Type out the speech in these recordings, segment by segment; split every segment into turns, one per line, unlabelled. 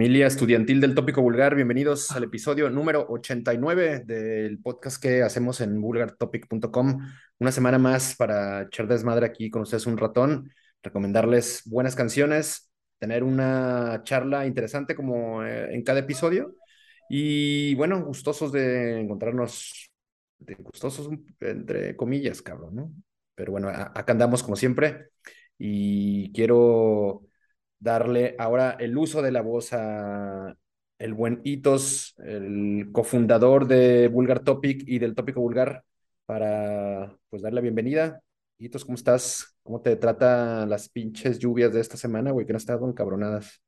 Familia estudiantil del tópico vulgar, bienvenidos al episodio número 89 del podcast que hacemos en vulgartopic.com. Una semana más para echar desmadre aquí con ustedes un ratón, recomendarles buenas canciones, tener una charla interesante como eh, en cada episodio y bueno, gustosos de encontrarnos, de gustosos entre comillas, cabrón, ¿no? Pero bueno, acá andamos como siempre y quiero darle ahora el uso de la voz a el buen Itos, el cofundador de Vulgar Topic y del Tópico Vulgar, para pues darle la bienvenida. Itos, ¿cómo estás? ¿Cómo te trata las pinches lluvias de esta semana, güey? Que no estás cabronadas.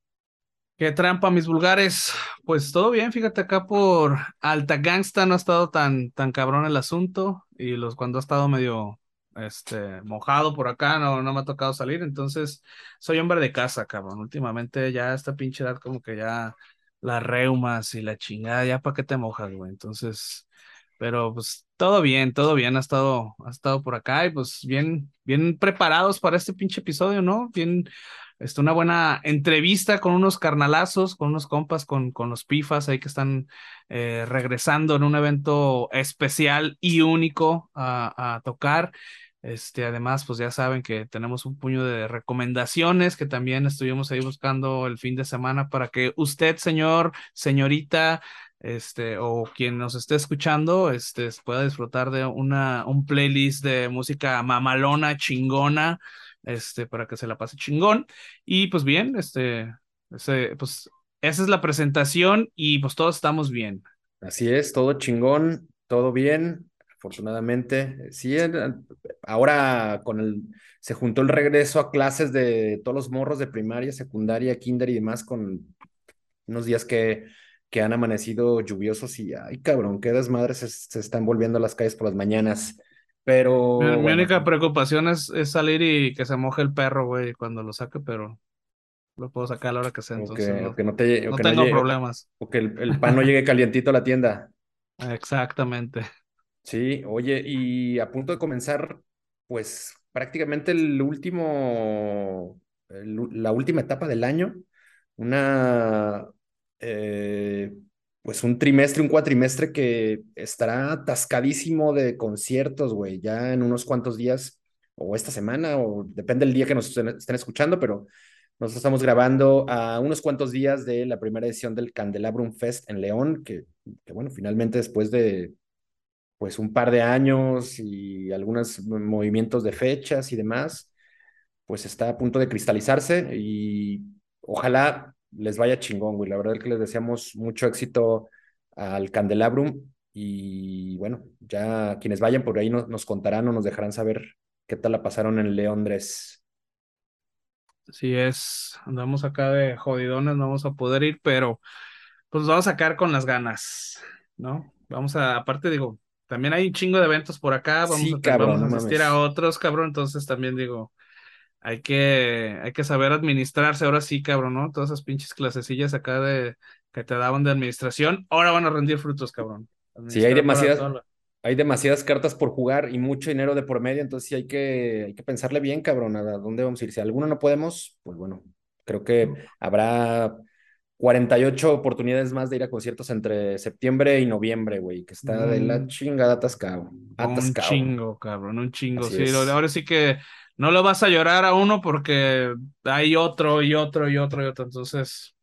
Qué trampa, mis vulgares. Pues todo bien, fíjate acá por Alta Gangsta no ha estado tan, tan cabrón el asunto y los cuando ha estado medio este, mojado por acá, no, no me ha tocado salir, entonces soy hombre de casa, cabrón. Últimamente ya esta pinche edad como que ya las reumas y la chingada, ya para qué te mojas, güey. Entonces, pero pues todo bien, todo bien, ha estado, ha estado por acá y pues bien, bien preparados para este pinche episodio, ¿no? Bien, este, una buena entrevista con unos carnalazos, con unos compas, con, con los pifas ahí que están eh, regresando en un evento especial y único a, a tocar. Este, además, pues ya saben que tenemos un puño de recomendaciones que también estuvimos ahí buscando el fin de semana para que usted, señor, señorita, este, o quien nos esté escuchando, este, pueda disfrutar de una, un playlist de música mamalona, chingona, este, para que se la pase chingón. Y pues bien, este, ese, pues esa es la presentación y pues todos estamos bien.
Así es, todo chingón, todo bien afortunadamente. Sí, ahora con el, se juntó el regreso a clases de todos los morros de primaria, secundaria, kinder y demás con unos días que, que han amanecido lluviosos y, ay, cabrón, qué desmadres se, se están volviendo a las calles por las mañanas. Pero.
Mi, única preocupación es, es, salir y que se moje el perro, güey, cuando lo saque, pero lo puedo sacar a la hora que sea. Entonces,
no, que no, te,
no tengo problemas.
O que el, el pan no llegue calientito a la tienda.
Exactamente.
Sí, oye, y a punto de comenzar, pues prácticamente el último, la última etapa del año, una, eh, pues un trimestre, un cuatrimestre que estará atascadísimo de conciertos, güey, ya en unos cuantos días, o esta semana, o depende del día que nos estén, escuchando, pero nosotros estamos grabando a unos cuantos días de la primera edición del Candelabrum Fest en León, que, que bueno, finalmente después de pues un par de años y algunos movimientos de fechas y demás, pues está a punto de cristalizarse y ojalá les vaya chingón, güey. La verdad es que les deseamos mucho éxito al Candelabrum y bueno, ya quienes vayan por ahí nos contarán o nos dejarán saber qué tal la pasaron en Leondres.
Sí es, andamos acá de jodidones, no vamos a poder ir, pero pues vamos a sacar con las ganas, ¿no? Vamos a, aparte digo, también hay un chingo de eventos por acá, vamos, a, cabrón, asistir a otros, cabrón, entonces también digo, hay que, hay que saber administrarse, ahora sí, cabrón, ¿no? Todas esas pinches clasecillas acá de que te daban de administración, ahora van a rendir frutos, cabrón.
Sí, hay demasiadas, hay demasiadas cartas por jugar y mucho dinero de por medio, entonces sí hay que, hay que pensarle bien, cabrón, a dónde vamos a ir. Si alguno no podemos, pues bueno, creo que habrá 48 oportunidades más de ir a conciertos entre septiembre y noviembre, güey, que está de la mm. chingada atascado.
atascado. Un chingo, cabrón, un chingo. sí, ahora sí que no lo vas a llorar a uno porque hay otro y otro y otro y otro. Entonces,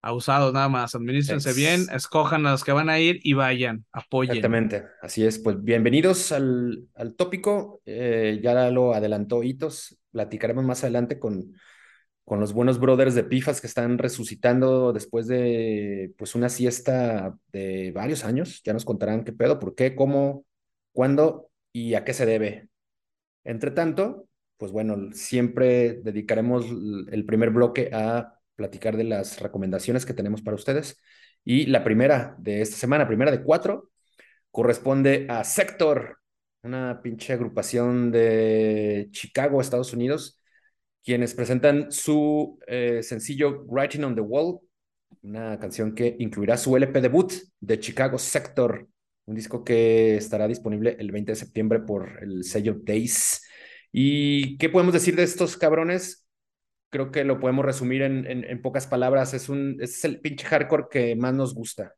abusados nada más. Administrense bien, escojan a los que van a ir y vayan, apoyen.
Exactamente, así es. Pues bienvenidos al, al tópico. Eh, ya lo adelantó Hitos. Platicaremos más adelante con con los buenos brothers de Pifas que están resucitando después de pues una siesta de varios años. Ya nos contarán qué pedo, por qué, cómo, cuándo y a qué se debe. Entre tanto, pues bueno, siempre dedicaremos el primer bloque a platicar de las recomendaciones que tenemos para ustedes. Y la primera de esta semana, primera de cuatro, corresponde a Sector, una pinche agrupación de Chicago, Estados Unidos, quienes presentan su eh, sencillo Writing on the Wall, una canción que incluirá su LP debut de Chicago Sector, un disco que estará disponible el 20 de septiembre por el sello Days. ¿Y qué podemos decir de estos cabrones? creo que lo podemos resumir en, pocas palabras. Es, un, es el pinche hardcore que más nos gusta.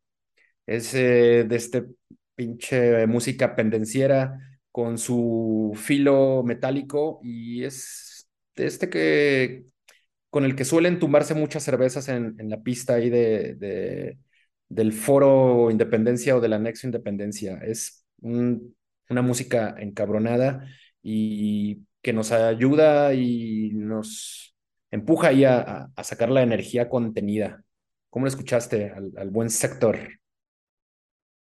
Es eh, de este pinche música pendenciera con su filo metálico y es este que con el que suelen tumbarse muchas cervezas en, en la pista ahí de, de, del foro Independencia o del anexo Independencia. Es una música encabronada y que nos ayuda y nos empuja ahí a, a sacar la energía contenida. ¿Cómo lo escuchaste al, al buen sector?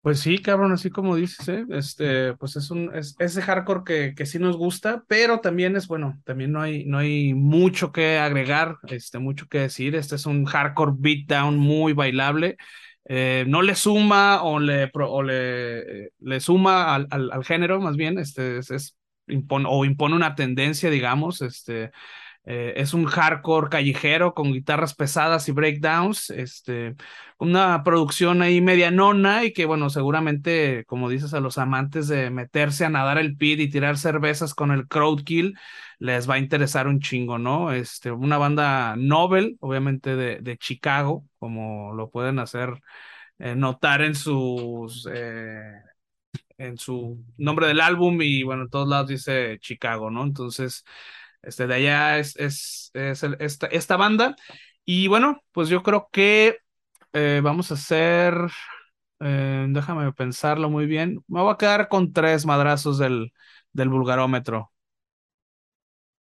Pues sí, cabrón, así como dices, ¿eh? este, pues es un, es ese hardcore que, que sí nos gusta, pero también es, bueno, también no hay, no hay mucho que agregar, este, mucho que decir, este es un hardcore beatdown muy bailable, eh, no le suma o le, o le, le suma al, al, al, género, más bien, este, es, es impone, o impone una tendencia, digamos, este, eh, es un hardcore callejero con guitarras pesadas y breakdowns, este, una producción ahí medianona y que, bueno, seguramente, como dices, a los amantes de meterse a nadar el pit y tirar cervezas con el crowdkill, les va a interesar un chingo, ¿no? Este, una banda Nobel, obviamente de, de Chicago, como lo pueden hacer eh, notar en sus... Eh, en su nombre del álbum y bueno, en todos lados dice Chicago, ¿no? Entonces, este, de allá es, es, es esta, esta, banda. Y bueno, pues yo creo que eh, vamos a hacer, eh, déjame pensarlo muy bien, me voy a quedar con tres madrazos del, del vulgarómetro.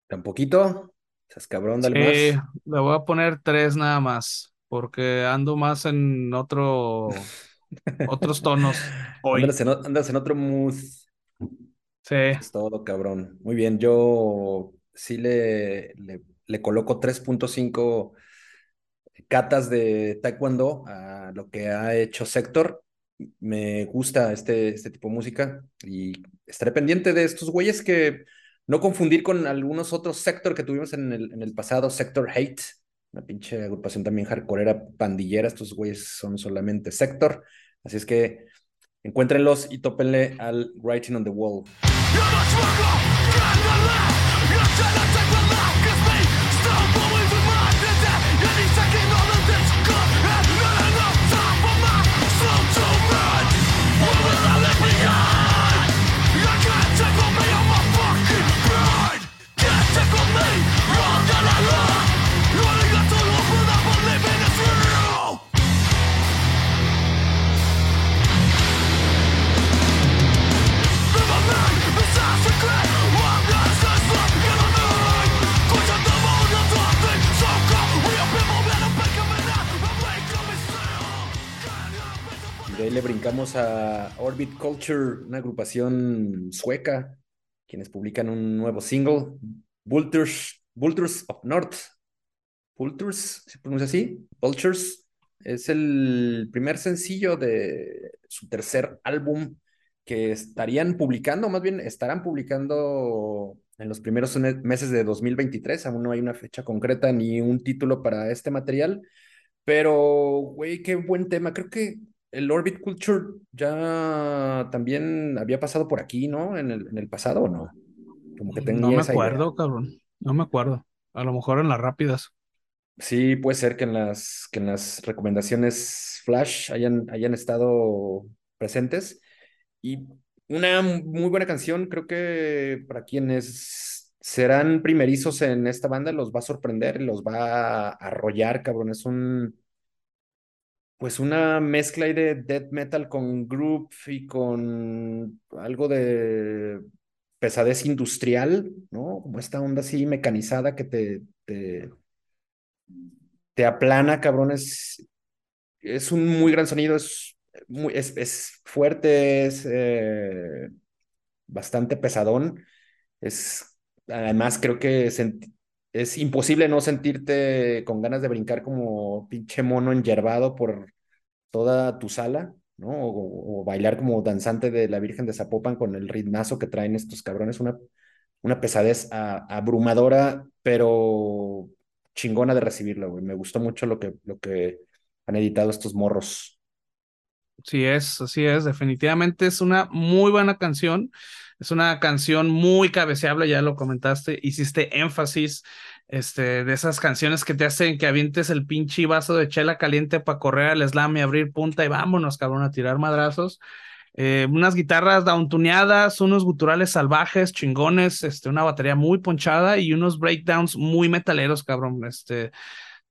¿Tan poquito? ¿Estás cabrón, dale
sí, más? le voy a poner tres nada más, porque ando más en otro, otros tonos
hoy. Andas en, andas en otro mood.
Sí.
Es todo, cabrón. Muy bien, yo sí le, le, coloco 3.5 catas de taekwondo a lo que ha hecho Sector. Me gusta este, este tipo de música y estaré pendiente de estos güeyes que no confundir con algunos otros Sector que tuvimos en el, en el pasado, Sector Hate, una pinche agrupación también hardcoreera pandillera. Estos güeyes son solamente Sector. Así es que encuéntrenlos y tópenle al Writing on the Wall. Ahí le brincamos a Orbit Culture, una agrupación sueca, quienes publican un nuevo single, Vultures, Vultures of North. Vultures, ¿se pronuncia así? Vultures. Es el primer sencillo de su tercer álbum que estarían publicando, más bien estarán publicando en los primeros meses de 2023. Aún no hay una fecha concreta ni un título para este material. Pero, güey, qué buen tema. Creo que el Orbit Culture ya también había pasado por aquí, ¿no? En el, en el pasado o no?
Como que tenía No me acuerdo, cabrón. No me acuerdo. A lo mejor en las rápidas.
Sí, puede ser que en las, que en las recomendaciones Flash hayan, hayan estado presentes. Y una muy buena canción, creo que para quienes serán primerizos en esta banda los va a sorprender, los va a arrollar, cabrón. Es un pues una mezcla de death metal con group y con algo de pesadez industrial, ¿no? Como esta onda así mecanizada que te, te, aplana, cabrón. Es, es un muy gran sonido, es, muy, es, es fuerte, es eh, bastante pesadón. Es, además, creo que es imposible no sentirte con ganas de brincar como pinche mono enyerbado por toda tu sala, ¿no? O, bailar como danzante de la Virgen de Zapopan con el ritmazo que traen estos cabrones, una, una pesadez abrumadora, pero chingona de recibirla, güey. Me gustó mucho lo que, lo que han editado estos morros.
Sí es, así es, definitivamente es una muy buena canción. Es una canción muy cabeceable, ya lo comentaste, hiciste énfasis este, de esas canciones que te hacen que avientes el pinche vaso de chela caliente para correr al slam y abrir punta y vámonos, cabrón, a tirar madrazos. Eh, unas guitarras downtuneadas, unos guturales salvajes, chingones, este, una batería muy ponchada y unos breakdowns muy metaleros, cabrón. Este,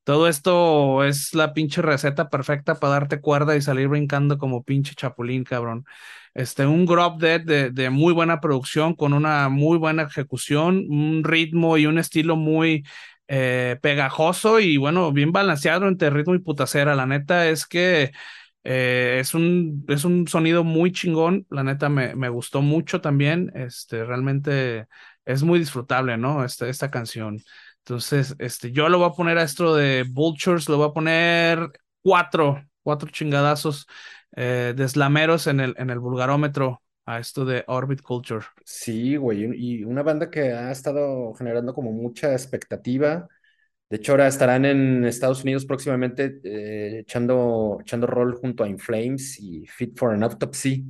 todo esto es la pinche receta perfecta para darte cuerda y salir brincando como pinche chapulín, cabrón. Este, un Grub Dead de, de, muy buena producción, con una muy buena ejecución, un ritmo y un estilo muy eh, pegajoso y bueno, bien balanceado entre ritmo y putacera. La neta es que eh, es, un, es un sonido muy chingón, la neta me, me gustó mucho también, este, realmente es muy disfrutable, ¿no? Esta, esta canción. Entonces, este, yo lo voy a poner a esto de Vultures, lo voy a poner cuatro, cuatro chingadazos eh, de slameros en el, en el vulgarómetro a esto de Orbit Culture.
Sí, güey, y una banda que ha estado generando como mucha expectativa. De hecho, ahora estarán en Estados Unidos próximamente eh, echando, echando rol junto a Inflames y Fit for an Autopsy.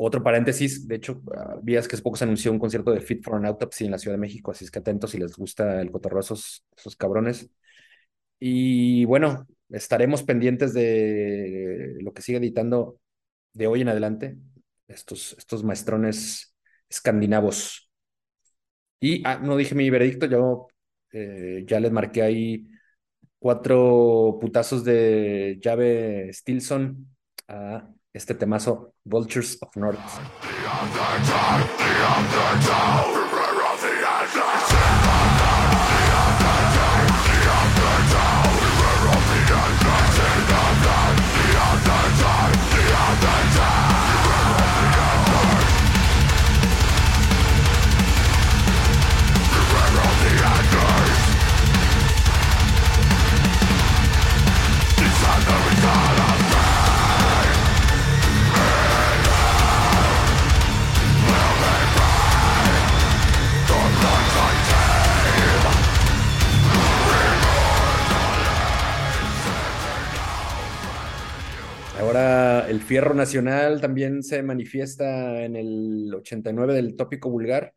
Otro paréntesis, de hecho, uh, vi que hace poco se anunció un concierto de Fit for an Autopsy en la Ciudad de México, así es que atentos si les gusta el cotorreo esos, esos cabrones. Y bueno, estaremos pendientes de lo que sigue editando de hoy en adelante estos, estos maestrones escandinavos. Y ah, no dije mi veredicto, yo eh, ya les marqué ahí cuatro putazos de llave Stilson a este temazo Vultures of North. Fierro nacional también se manifiesta en el 89 del tópico vulgar,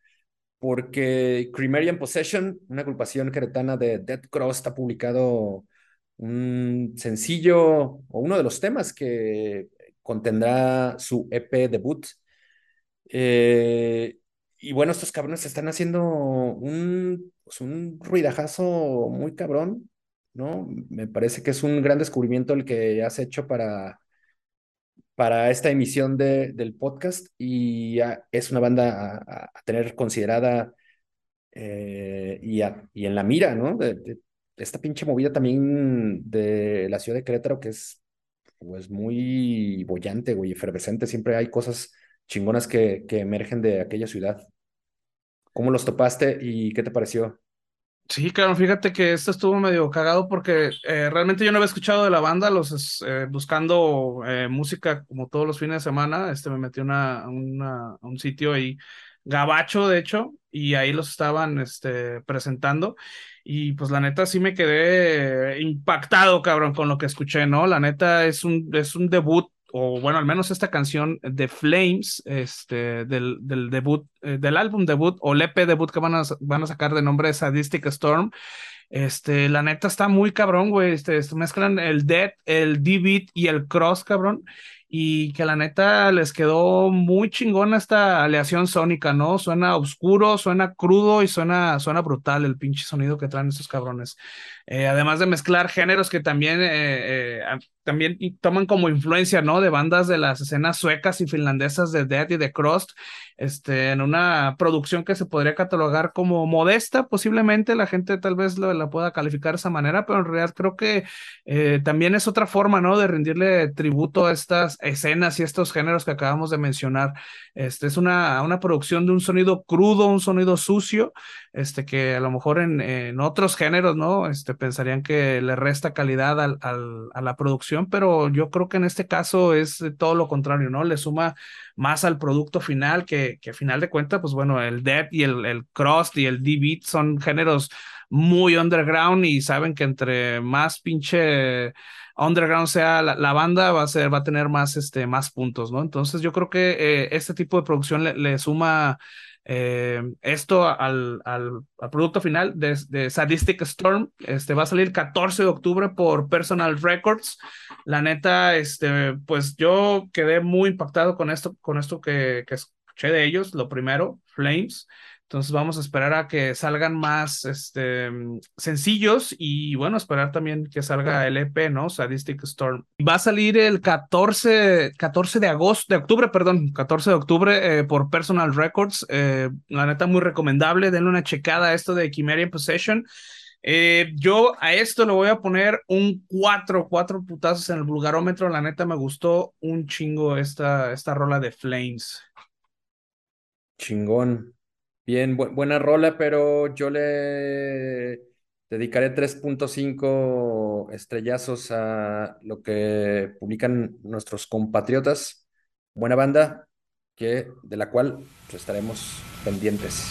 porque Cremerian Possession, una agrupación queretana de Dead Cross, ha publicado un sencillo o uno de los temas que contendrá su EP debut. Eh, y bueno, estos cabrones están haciendo un, pues un ruidajazo muy cabrón, ¿no? Me parece que es un gran descubrimiento el que has hecho para para esta emisión de, del podcast y es una banda a, tener considerada eh, y, en la mira, ¿no? De, esta pinche movida también de la ciudad de Querétaro que es pues muy bollante, güey, efervescente. Siempre hay cosas chingonas que emergen de aquella ciudad. ¿Cómo los topaste y qué te pareció?
Sí, claro, fíjate que esto estuvo medio cagado porque eh, realmente yo no había escuchado de la banda, los eh, buscando eh, música como todos los fines de semana, este me metí a un sitio ahí, Gabacho de hecho, y ahí los estaban este, presentando y pues la neta sí me quedé impactado, cabrón, con lo que escuché, ¿no? La neta es un, es un debut o bueno, al menos esta canción de Flames, este, del, del debut, eh, del álbum debut o el EP debut que van a, van a sacar de nombre Sadistic Storm, este, la neta está muy cabrón, güey, este, este mezclan el Dead, el D-Beat y el Cross, cabrón, y que la neta les quedó muy chingona esta aleación sónica, ¿no? Suena oscuro, suena crudo y suena, suena brutal el pinche sonido que traen estos cabrones. Eh, además de mezclar géneros que también, eh, eh, también toman como influencia, ¿no? De bandas de las escenas suecas y finlandesas de Dead y de Crust, este, en una producción que se podría catalogar como modesta, posiblemente la gente tal vez la pueda calificar de esa manera, pero en realidad creo que también es otra forma, ¿no? De rendirle tributo a estas escenas y estos géneros que acabamos de mencionar. Este es una, una producción de un sonido crudo, un sonido sucio, este que a lo mejor en, en otros géneros, ¿no? Este pensarían que le resta calidad al, al, a la producción, pero yo creo que en este caso es todo lo contrario, ¿no? Le suma más al producto final que, que a final de cuentas, pues bueno, el Dead y el, el Crust y el D-Beat son géneros muy underground y saben que entre más pinche underground sea la, banda, va a ser, va a tener más, este, más puntos, ¿no? Entonces yo creo que eh, este tipo de producción le, suma Eh, esto al, al, producto final de, de, Sadistic Storm este, va a salir 14 de octubre por Personal Records. La neta, este, pues yo quedé muy impactado con esto, con esto que escuché de ellos. Lo primero, Flames. Entonces vamos a esperar a que salgan más este, sencillos y bueno, esperar también que salga el EP, ¿no? Sadistic Storm. Va a salir el 14, 14 de agosto, de octubre, perdón, 14 de octubre eh, por Personal Records. Eh, la neta muy recomendable, denle una checada a esto de Chimerian Possession. Eh, yo a esto le voy a poner un 4, 4 putazos en el vulgarómetro. La neta me gustó un chingo esta, esta rola de Flames.
Chingón. Bien, buena rola, pero yo le dedicaré 3.5 estrellazos a lo que publican nuestros compatriotas. Buena banda, que, de la cual pues, estaremos pendientes.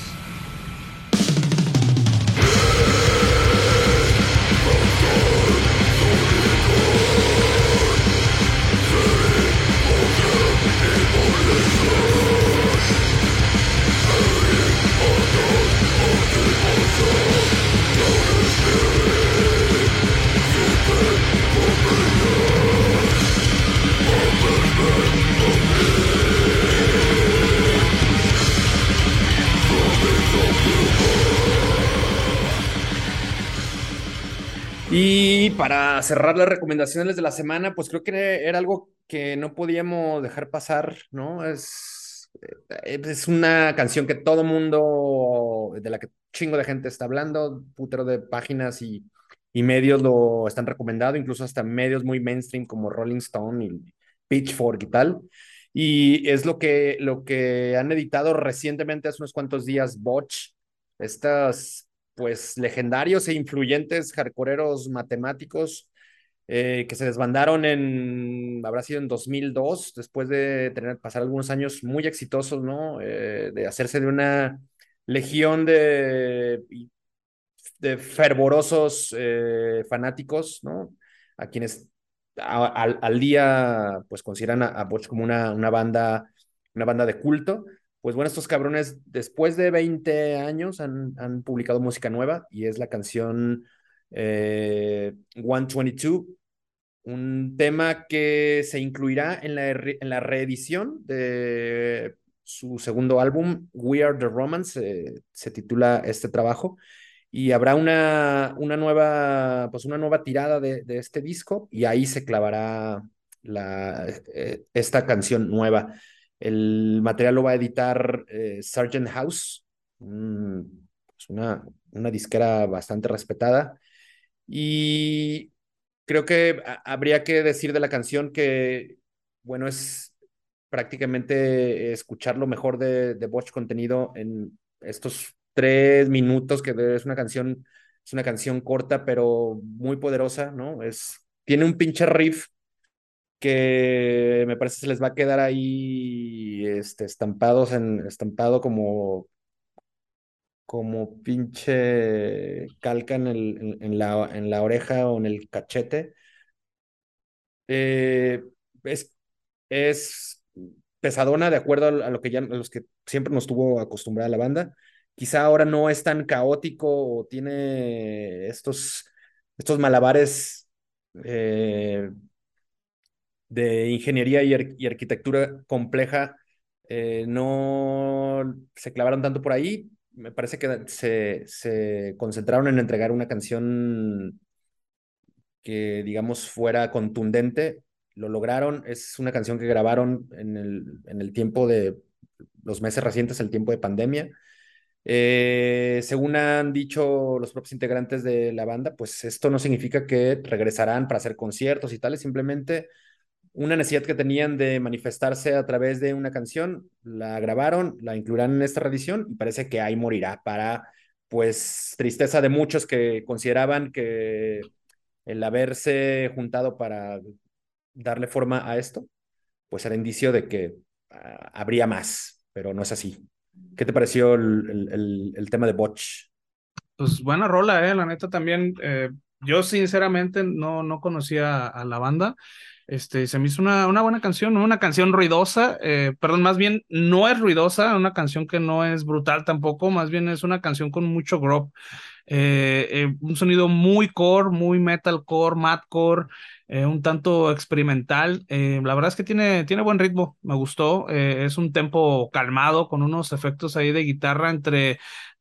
Y para cerrar las recomendaciones de la semana, pues creo que era algo que no podíamos dejar pasar, ¿no? Es, eh, es una canción que todo mundo, de la que chingo de gente está hablando, putero de páginas y, y medios lo están recomendando, incluso hasta medios muy mainstream como Rolling Stone y Pitchfork y tal. Y es lo que, lo que han editado recientemente, hace unos cuantos días, Botch, estas pues legendarios e influyentes hardcoreeros matemáticos eh, que se desbandaron en, habrá sido en 2002, después de tener, pasar algunos años muy exitosos, ¿no? Eh, de hacerse de una legión de, de fervorosos eh, fanáticos, ¿no? A quienes al día, pues consideran a, a como una, una banda, una banda de culto pues bueno, estos cabrones después de 20 años han, han publicado música nueva y es la canción eh, 122, un tema que se incluirá en la, en la reedición de su segundo álbum, We Are the Romance, eh, se titula este trabajo, y habrá una, una, nueva, pues una nueva tirada de, de este disco y ahí se clavará la, eh, esta canción nueva. El material lo va a editar eh, House, pues una, una disquera bastante respetada. Y creo que habría que decir de la canción que, bueno, es prácticamente escuchar lo mejor de, de Botch contenido en estos tres minutos, que es una canción, es una canción corta, pero muy poderosa, ¿no? Es, tiene un pinche riff que me parece se les va a quedar ahí este, estampados en, estampado como, como pinche calca en, el, en, la, en la oreja o en el cachete. Eh, es, es pesadona de acuerdo a, lo que ya, los que siempre nos tuvo acostumbrada la banda. Quizá ahora no es tan caótico o tiene estos, estos malabares eh, de ingeniería y, arquitectura compleja eh, no se clavaron tanto por ahí. Me parece que se, concentraron en entregar una canción que, digamos, fuera contundente. Lo lograron. Es una canción que grabaron en el, en el tiempo de los meses recientes, el tiempo de pandemia. Eh, según han dicho los propios integrantes de la banda, pues esto no significa que regresarán para hacer conciertos y tales, simplemente una necesidad que tenían de manifestarse a través de una canción, la grabaron, la incluirán en esta reedición y parece que ahí morirá para, pues, tristeza de muchos que consideraban que el haberse juntado para darle forma a esto, pues era indicio de que ah, habría más, pero no es así. ¿Qué te pareció el, el, el, tema de Botch?
Pues buena rola, eh, la neta también. Eh yo sinceramente no, no conocía a la banda. Este, se me hizo una, una buena canción, una canción ruidosa, eh, perdón, más bien no es ruidosa, una canción que no es brutal tampoco, más bien es una canción con mucho grop, eh, eh, un sonido muy core, muy metalcore, madcore, un tanto experimental. la verdad es que tiene, tiene buen ritmo, me gustó, es un tempo calmado con unos efectos ahí de guitarra entre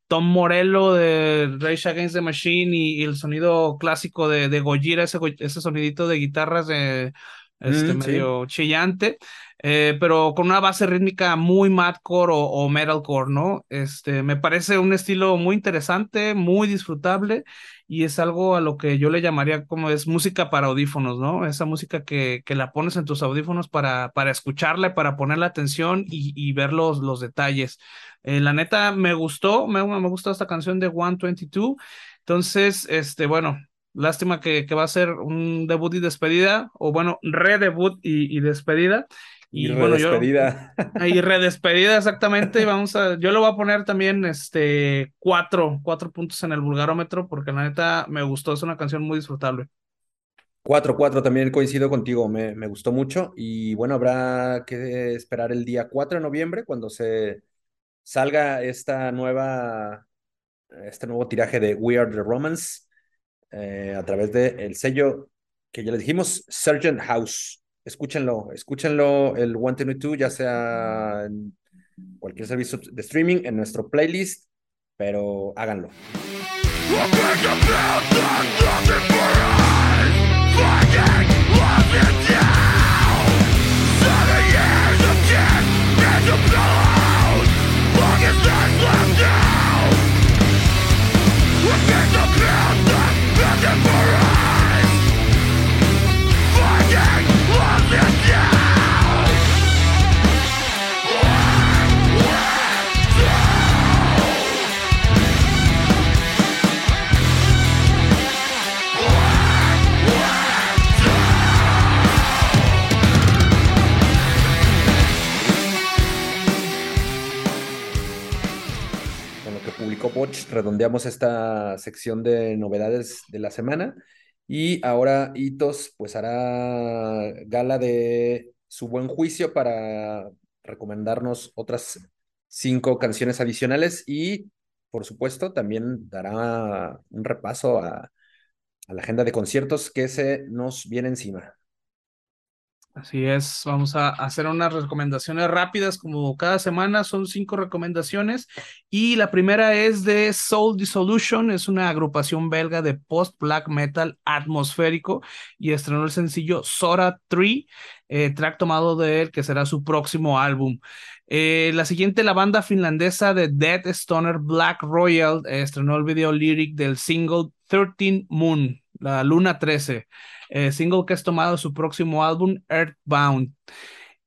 Tom Morello de Rage Against the Machine y, el sonido clásico de, de Gojira, ese, ese sonidito de guitarras de este, mm, medio chillante, eh, pero con una base rítmica muy madcore o, o, metalcore, ¿no? Este, me parece un estilo muy interesante, muy disfrutable y es algo a lo que yo le llamaría como es música para audífonos, ¿no? Esa música que, que la pones en tus audífonos para, para escucharla, para ponerle atención y, y ver los, los detalles. Eh, la neta, me gustó, me, me gustó esta canción de 122. Entonces, este, bueno, Lástima que, que va a ser un debut y despedida, o bueno, redebut y, y despedida.
Y, y bueno.
Yo, y redespedida, exactamente. Vamos a, yo le voy a poner también este cuatro, cuatro puntos en el vulgarómetro, porque la neta me gustó, es una canción muy disfrutable.
Cuatro, cuatro, también coincido contigo, me, me gustó mucho. Y bueno, habrá que esperar el día 4 de noviembre, cuando se salga esta nueva, este nuevo tiraje de We Are the Romance eh, a través del el sello que ya les dijimos, Sergeant House. Escúchenlo, escúchenlo el 122, ya sea en cualquier servicio de streaming, en nuestro playlist, pero háganlo. Redondeamos esta sección de novedades de la semana. Y ahora Hitos pues hará gala de su buen juicio para recomendarnos otras cinco canciones adicionales y por supuesto también dará un repaso a la agenda de conciertos que se nos viene encima.
Así es, vamos a hacer unas recomendaciones rápidas como cada semana, son cinco recomendaciones y la primera es de Soul Dissolution, es una agrupación belga de post-black metal atmosférico y estrenó el sencillo Sora 3, eh, track tomado de él que será su próximo álbum. Eh, la siguiente, la banda finlandesa de Dead Stoner Black Royal, eh, estrenó el video lyric del single 13 Moon, la luna 13. Eh, single que es tomado su próximo álbum, Earthbound.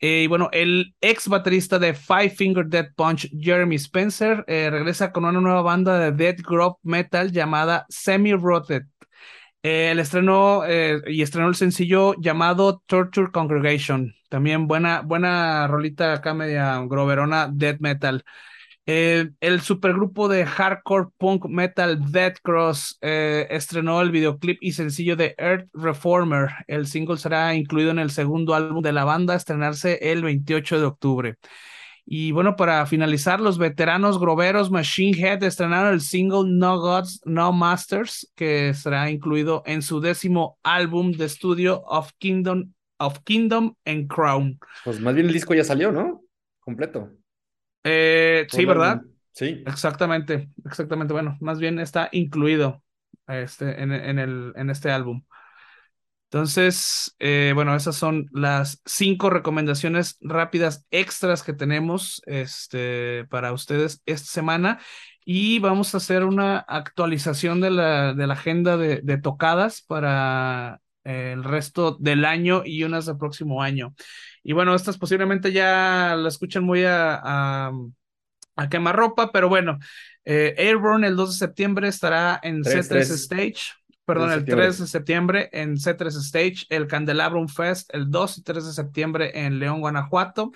Eh, y bueno, el ex baterista de Five Finger Dead Punch, Jeremy Spencer, eh, regresa con una nueva banda de death grove metal llamada Semi Rotted. el estreno y estrenó el sencillo llamado Torture Congregation. También buena, buena rolita acá media groverona death metal. Eh, el supergrupo de hardcore punk metal Dead Cross eh, estrenó el videoclip y sencillo de Earth Reformer. El single será incluido en el segundo álbum de la banda, estrenarse el 28 de octubre. Y bueno, para finalizar, los veteranos groveros Machine Head estrenaron el single No Gods, No Masters, que será incluido en su décimo álbum de estudio of Kingdom, of Kingdom and Crown.
Pues más bien el disco ya salió, ¿no? Completo.
Eh, sí, ¿verdad?
Sí.
Exactamente, exactamente. Bueno, más bien está incluido este, en, en, el, en este álbum. Entonces, eh, bueno, esas son las cinco recomendaciones rápidas extras que tenemos este, para ustedes esta semana. Y vamos a hacer una actualización de la, de la agenda de, de tocadas para el resto del año y unas del próximo año. Y bueno, estas posiblemente ya la escuchan muy a, a, a quemarropa, pero bueno, eh, Airborne el 2 de septiembre estará en C3 Stage. Perdón, el 3 de septiembre en C3 Stage, el Candelabrum Fest el 2 y 3 de septiembre en León, Guanajuato,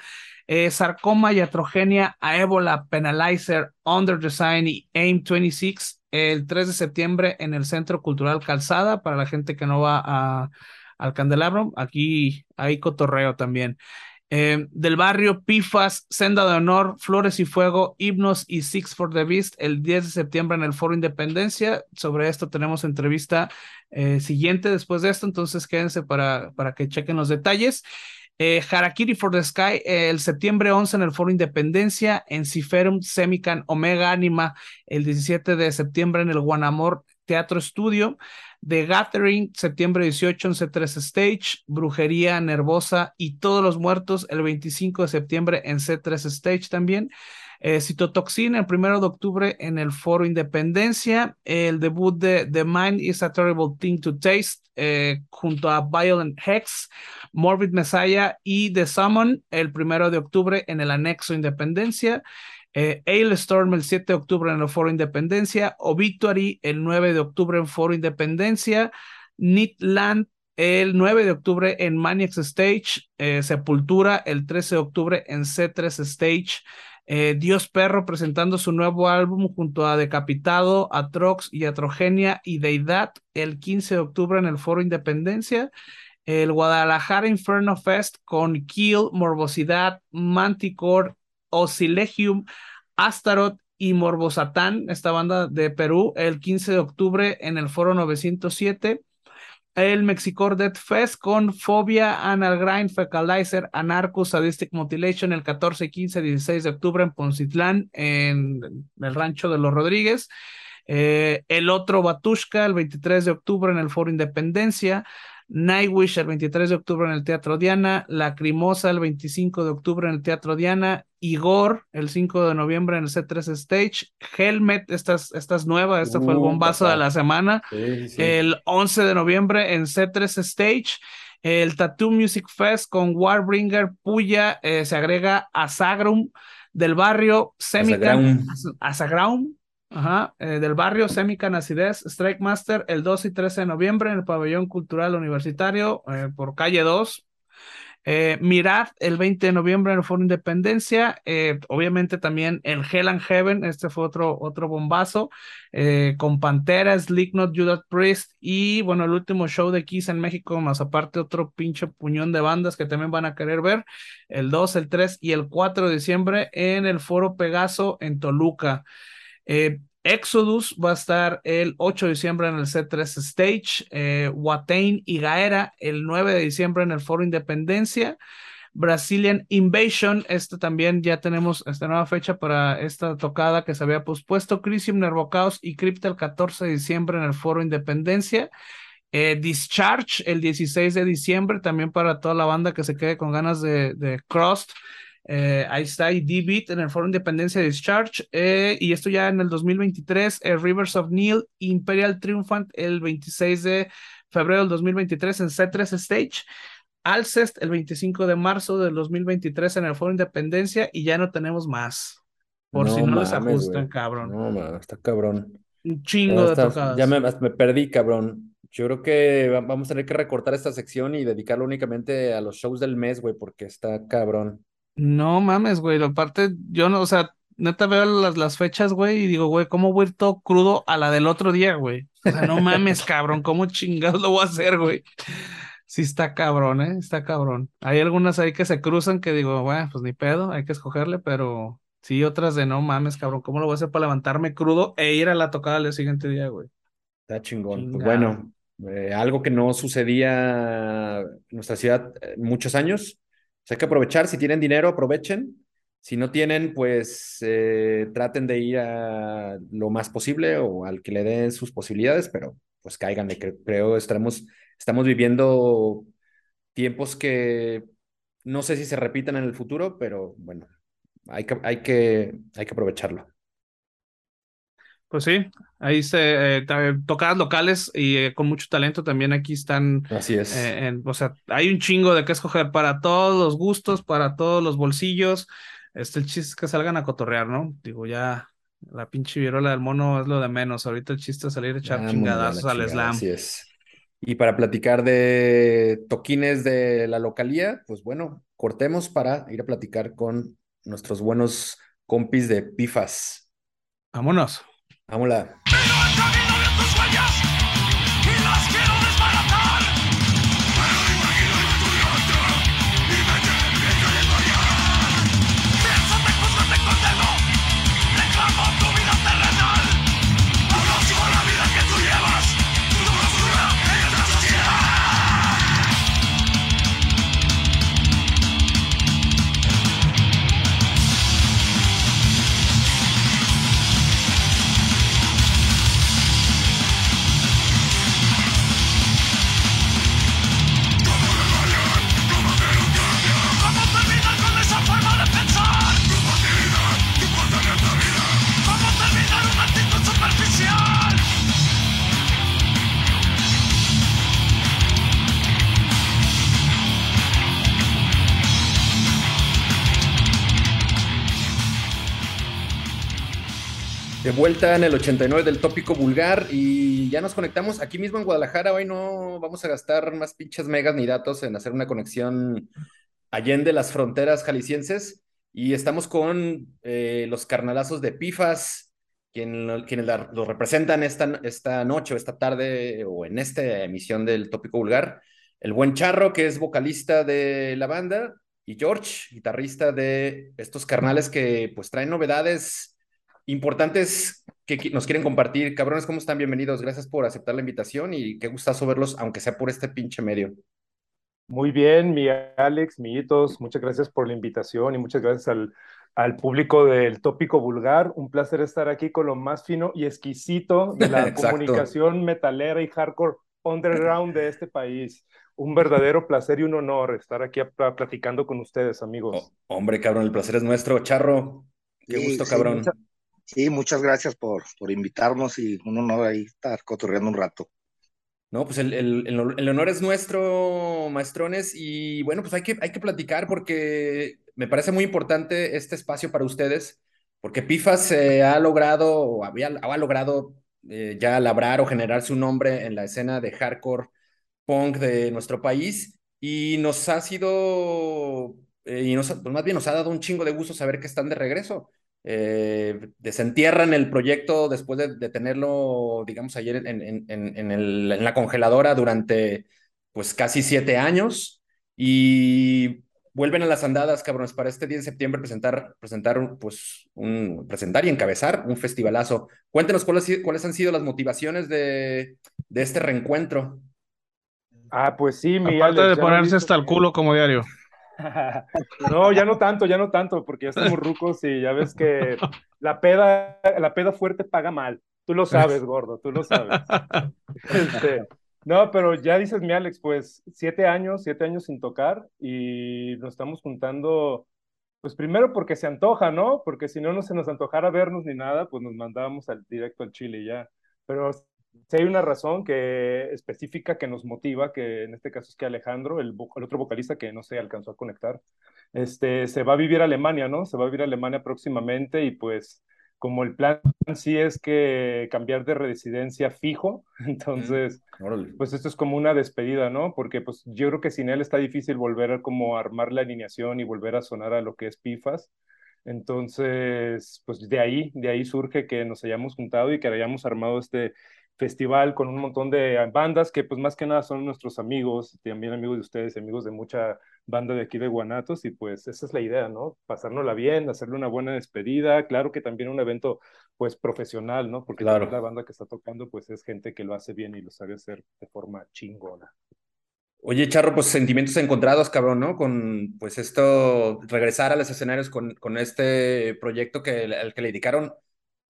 eh, Sarcoma, Iatrogenia, Aébola, Penalizer, Under Design y AIM 26 el 3 de septiembre en el Centro Cultural Calzada, para la gente que no va a, al Candelabro, aquí hay cotorreo también. Eh, del barrio Pifas, Senda de Honor, Flores y Fuego, Himnos y Six for the Beast el 10 de septiembre en el Foro Independencia. Sobre esto tenemos entrevista eh, siguiente después de esto, entonces quédense para, para que chequen los detalles. Eh, Harakiri for the Sky el septiembre 11 en el Foro Independencia, en Ciferum Semican Omega Anima el 17 de septiembre en el Guanamor Teatro Estudio. The Gathering, septiembre 18 en C3 Stage, Brujería Nervosa y Todos los Muertos el 25 de septiembre en C3 Stage también. Eh, Citotoxina el primero de octubre en el Foro Independencia. El debut de The Mind is a Terrible Thing to Taste eh, junto a Violent Hex, Morbid Messiah y The Summon el primero de octubre en el Anexo Independencia. Eh, Storm el 7 de octubre en el Foro Independencia, Obituary el 9 de octubre en Foro Independencia, Nitland el 9 de octubre en Maniacs Stage, eh, Sepultura el 13 de octubre en C3 Stage, eh, Dios Perro presentando su nuevo álbum junto a Decapitado, Atrox y Atrogenia y Deidad el 15 de octubre en el Foro Independencia, el Guadalajara Inferno Fest con Kill, Morbosidad, Manticore, Osilegium, Astaroth y Morbosatán, esta banda de Perú, el 15 de octubre en el Foro 907. El Mexicor Death Fest con Fobia, Analgrind, Fecalizer, Anarchus, Sadistic Mutilation el 14, 15, 16 de octubre en Poncitlán, en el rancho de los Rodríguez. Eh, el otro Batushka el 23 de octubre en el Foro Independencia. Nightwish el 23 de octubre en el Teatro Diana, Lacrimosa el 25 de octubre en el Teatro Diana, Igor el 5 de noviembre en el C3 Stage, Helmet, esta es, nueva, este fue el uh, bombazo de la semana, el 11 de noviembre en C3 Stage, el Tattoo Music Fest con Warbringer, Puya, eh, se agrega a Sagrum del barrio Semican, Asagraum, Ajá, eh, del barrio Semican Acidez, Strike Master, el 2 y 13 de noviembre en el Pabellón Cultural Universitario eh, por calle 2. Eh, Mirad, el 20 de noviembre en el Foro Independencia. obviamente también el Hell and Heaven, este fue otro, otro bombazo, con Pantera, Slipknot, Judas Priest y bueno, el último show de Kiss en México, más aparte otro pinche puñón de bandas que también van a querer ver, el 2, el 3 y el 4 de diciembre en el Foro Pegaso en Toluca. Eh, Exodus va a estar el 8 de diciembre en el C3 Stage, eh, y Gaera el 9 de diciembre en el Foro Independencia, Brazilian Invasion, este también ya tenemos esta nueva fecha para esta tocada que se había pospuesto, Crisium, Nervocaos y Crypta el 14 de diciembre en el Foro Independencia. Eh, Discharge el 16 de diciembre, también para toda la banda que se quede con ganas de, de Crossed. Eh, ahí está, y D-Beat en el Foro Independencia Discharge. Eh, y esto ya en el 2023, eh, Rivers of Neil, Imperial Triumphant el 26 de febrero del 2023 en C3 Stage. Alcest el 25 de marzo del 2023 en el Foro Independencia y ya no tenemos más. Por si no les ajustan, cabrón.
No, está cabrón.
Un chingo de tocadas.
Ya me, me perdí, cabrón. Yo creo que vamos a tener que recortar esta sección y dedicarlo únicamente a los shows del mes, güey, porque está cabrón.
No mames, güey. Aparte, yo no, o sea, neta veo las, las fechas, güey, y digo, güey, ¿cómo voy a ir todo crudo a la del otro día, güey? O sea, no mames, cabrón, ¿cómo chingados lo voy a hacer, güey? Sí está cabrón, ¿eh? Está cabrón. Hay algunas ahí que se cruzan que digo, bueno, pues ni pedo, hay que escogerle, pero sí, otras de no mames, cabrón, ¿cómo lo voy a hacer para levantarme crudo e ir a la tocada el siguiente día, güey?
Está chingón. Pues bueno, eh, algo que no sucedía en nuestra ciudad en muchos años, hay que aprovechar, si tienen dinero, aprovechen. Si no tienen, pues eh, traten de ir a lo más posible o al que le den sus posibilidades, pero pues cáiganle. Creo, creo estamos, estamos viviendo tiempos que no sé si se repitan en el futuro, pero bueno, hay que, hay que, hay que aprovecharlo.
Pues sí, ahí se eh, tocadas locales y eh, con mucho talento también aquí están.
Así es.
Eh, o sea, hay un chingo de qué escoger para todos los gustos, para todos los bolsillos. Este, el chiste es que salgan a cotorrear, ¿no? Digo, ya la pinche virola del mono es lo de menos. Ahorita el chiste es salir a echar chingadazos al slam.
Así es. Y para platicar de toquines de la localía, pues bueno, cortemos para ir a platicar con nuestros buenos compis de Pifas.
Vámonos.
Vámonos. De vuelta en el 89 del tópico vulgar y ya nos conectamos aquí mismo en Guadalajara. Hoy no vamos a gastar más pinches megas ni datos en hacer una conexión allende las fronteras jaliscienses y estamos con eh, los carnalazos de Pifas, quien, quienes los representan esta, esta noche o esta tarde o en esta emisión del tópico vulgar. El buen Charro, que es vocalista de la banda, y George, guitarrista de estos carnales que pues traen novedades importantes que nos quieren compartir. Cabrones, ¿cómo están? Bienvenidos. Gracias por aceptar la invitación y qué gustazo verlos, aunque sea por este pinche medio.
Muy bien, mi Alex, mi Hitos, muchas gracias por la invitación y muchas gracias al, al público del tópico vulgar. Un placer estar aquí con lo más fino y exquisito de la comunicación metalera y hardcore underground de este país. Un verdadero placer y un honor estar aquí platicando con ustedes, amigos.
Oh, hombre, cabrón, el placer es nuestro. Charro, qué gusto, cabrón.
Sí, muchas gracias por, por invitarnos y un honor ahí estar cotorreando un rato.
No, pues el, el, el, honor es nuestro, maestrones, y bueno, pues hay que, hay que platicar porque me parece muy importante este espacio para ustedes, porque Pifas se ha logrado, o había, ha logrado eh, ya labrar o generar su nombre en la escena de hardcore punk de nuestro país, y nos ha sido, eh, y nos, pues más bien nos ha dado un chingo de gusto saber que están de regreso eh, desentierran el proyecto después de, tenerlo, digamos, ayer en, en, en, el, en, la congeladora durante pues casi siete años y vuelven a las andadas, cabrones, para este 10 de septiembre presentar, presentar, pues, un, presentar y encabezar un festivalazo. Cuéntenos cuáles, cuáles han sido las motivaciones de, de este reencuentro.
Ah, pues sí,
mi Aparte de ponerse hasta el culo como diario.
No, ya no tanto, ya no tanto, porque ya estamos rucos y ya ves que la peda, la peda fuerte paga mal. Tú lo sabes, gordo, tú lo sabes. Este, no, pero ya dices mi Alex, pues siete años, siete años sin tocar y nos estamos juntando, pues primero porque se antoja, ¿no? Porque si no, no se nos antojara vernos ni nada, pues nos mandábamos al, directo al Chile ya. Pero si hay una razón que específica que nos motiva, que en este caso es que Alejandro, el, el, otro vocalista que no se alcanzó a conectar, este, se va a vivir a Alemania, ¿no? Se va a vivir a Alemania próximamente y pues como el plan sí es que cambiar de residencia fijo, entonces, pues esto es como una despedida, ¿no? Porque pues yo creo que sin él está difícil volver a como armar la alineación y volver a sonar a lo que es Pifas. Entonces, pues de ahí, de ahí surge que nos hayamos juntado y que hayamos armado este festival con un montón de bandas que pues más que nada son nuestros amigos, también amigos de ustedes, amigos de mucha banda de aquí de Guanatos y pues esa es la idea, ¿no? Pasárnosla bien, hacerle una buena despedida, claro que también un evento pues profesional, ¿no? Porque la banda que está tocando pues es gente que lo hace bien y lo sabe hacer de forma chingona.
Oye, Charro, pues sentimientos encontrados, cabrón, ¿no? Con pues esto, regresar a los escenarios con, con este proyecto que, al que le dedicaron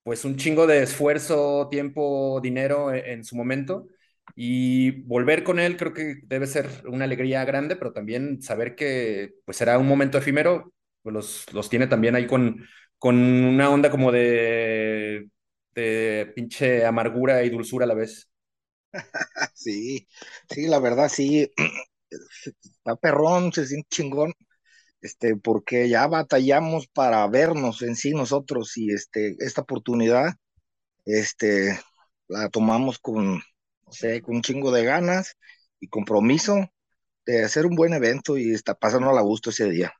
pues un chingo de esfuerzo, tiempo, dinero e, en, su momento. Y volver con él creo que debe ser una alegría grande, pero también saber que pues será un momento efímero, pues los, los tiene también ahí con, con una onda como de, de pinche amargura y dulzura a la vez.
Sí, sí, la verdad sí. Está perrón, se siente chingón este, porque ya batallamos para vernos en sí nosotros y este, esta oportunidad, este, la tomamos con, no sé, con un chingo de ganas y compromiso de hacer un buen evento y está pasando a gusto ese día.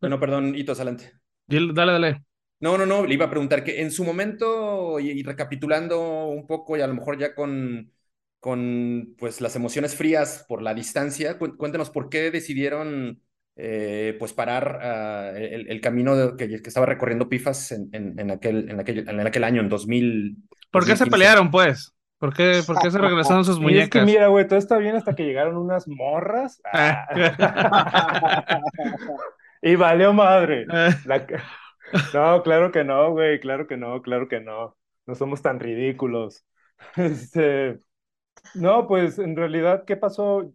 bueno, perdón, Hito, adelante.
Dale, dale.
No, no, no, le iba a preguntar que en su momento, y recapitulando un poco, y a lo mejor ya con con pues las emociones frías por la distancia. Cuéntenos por qué decidieron eh, pues parar ah, el, camino que, que, estaba recorriendo Pifas en, en, aquel, en, aquel, en aquel año, en 2000.
¿Por qué se pelearon, pues? ¿Por qué, ¿Por qué se regresaron sus muñecas?
Es que mira, güey, todo está bien hasta que llegaron unas morras. Ah. y valió madre. No, claro que no, güey, claro que no, claro que no. No somos tan ridículos. Este, no, pues en realidad, ¿qué pasó?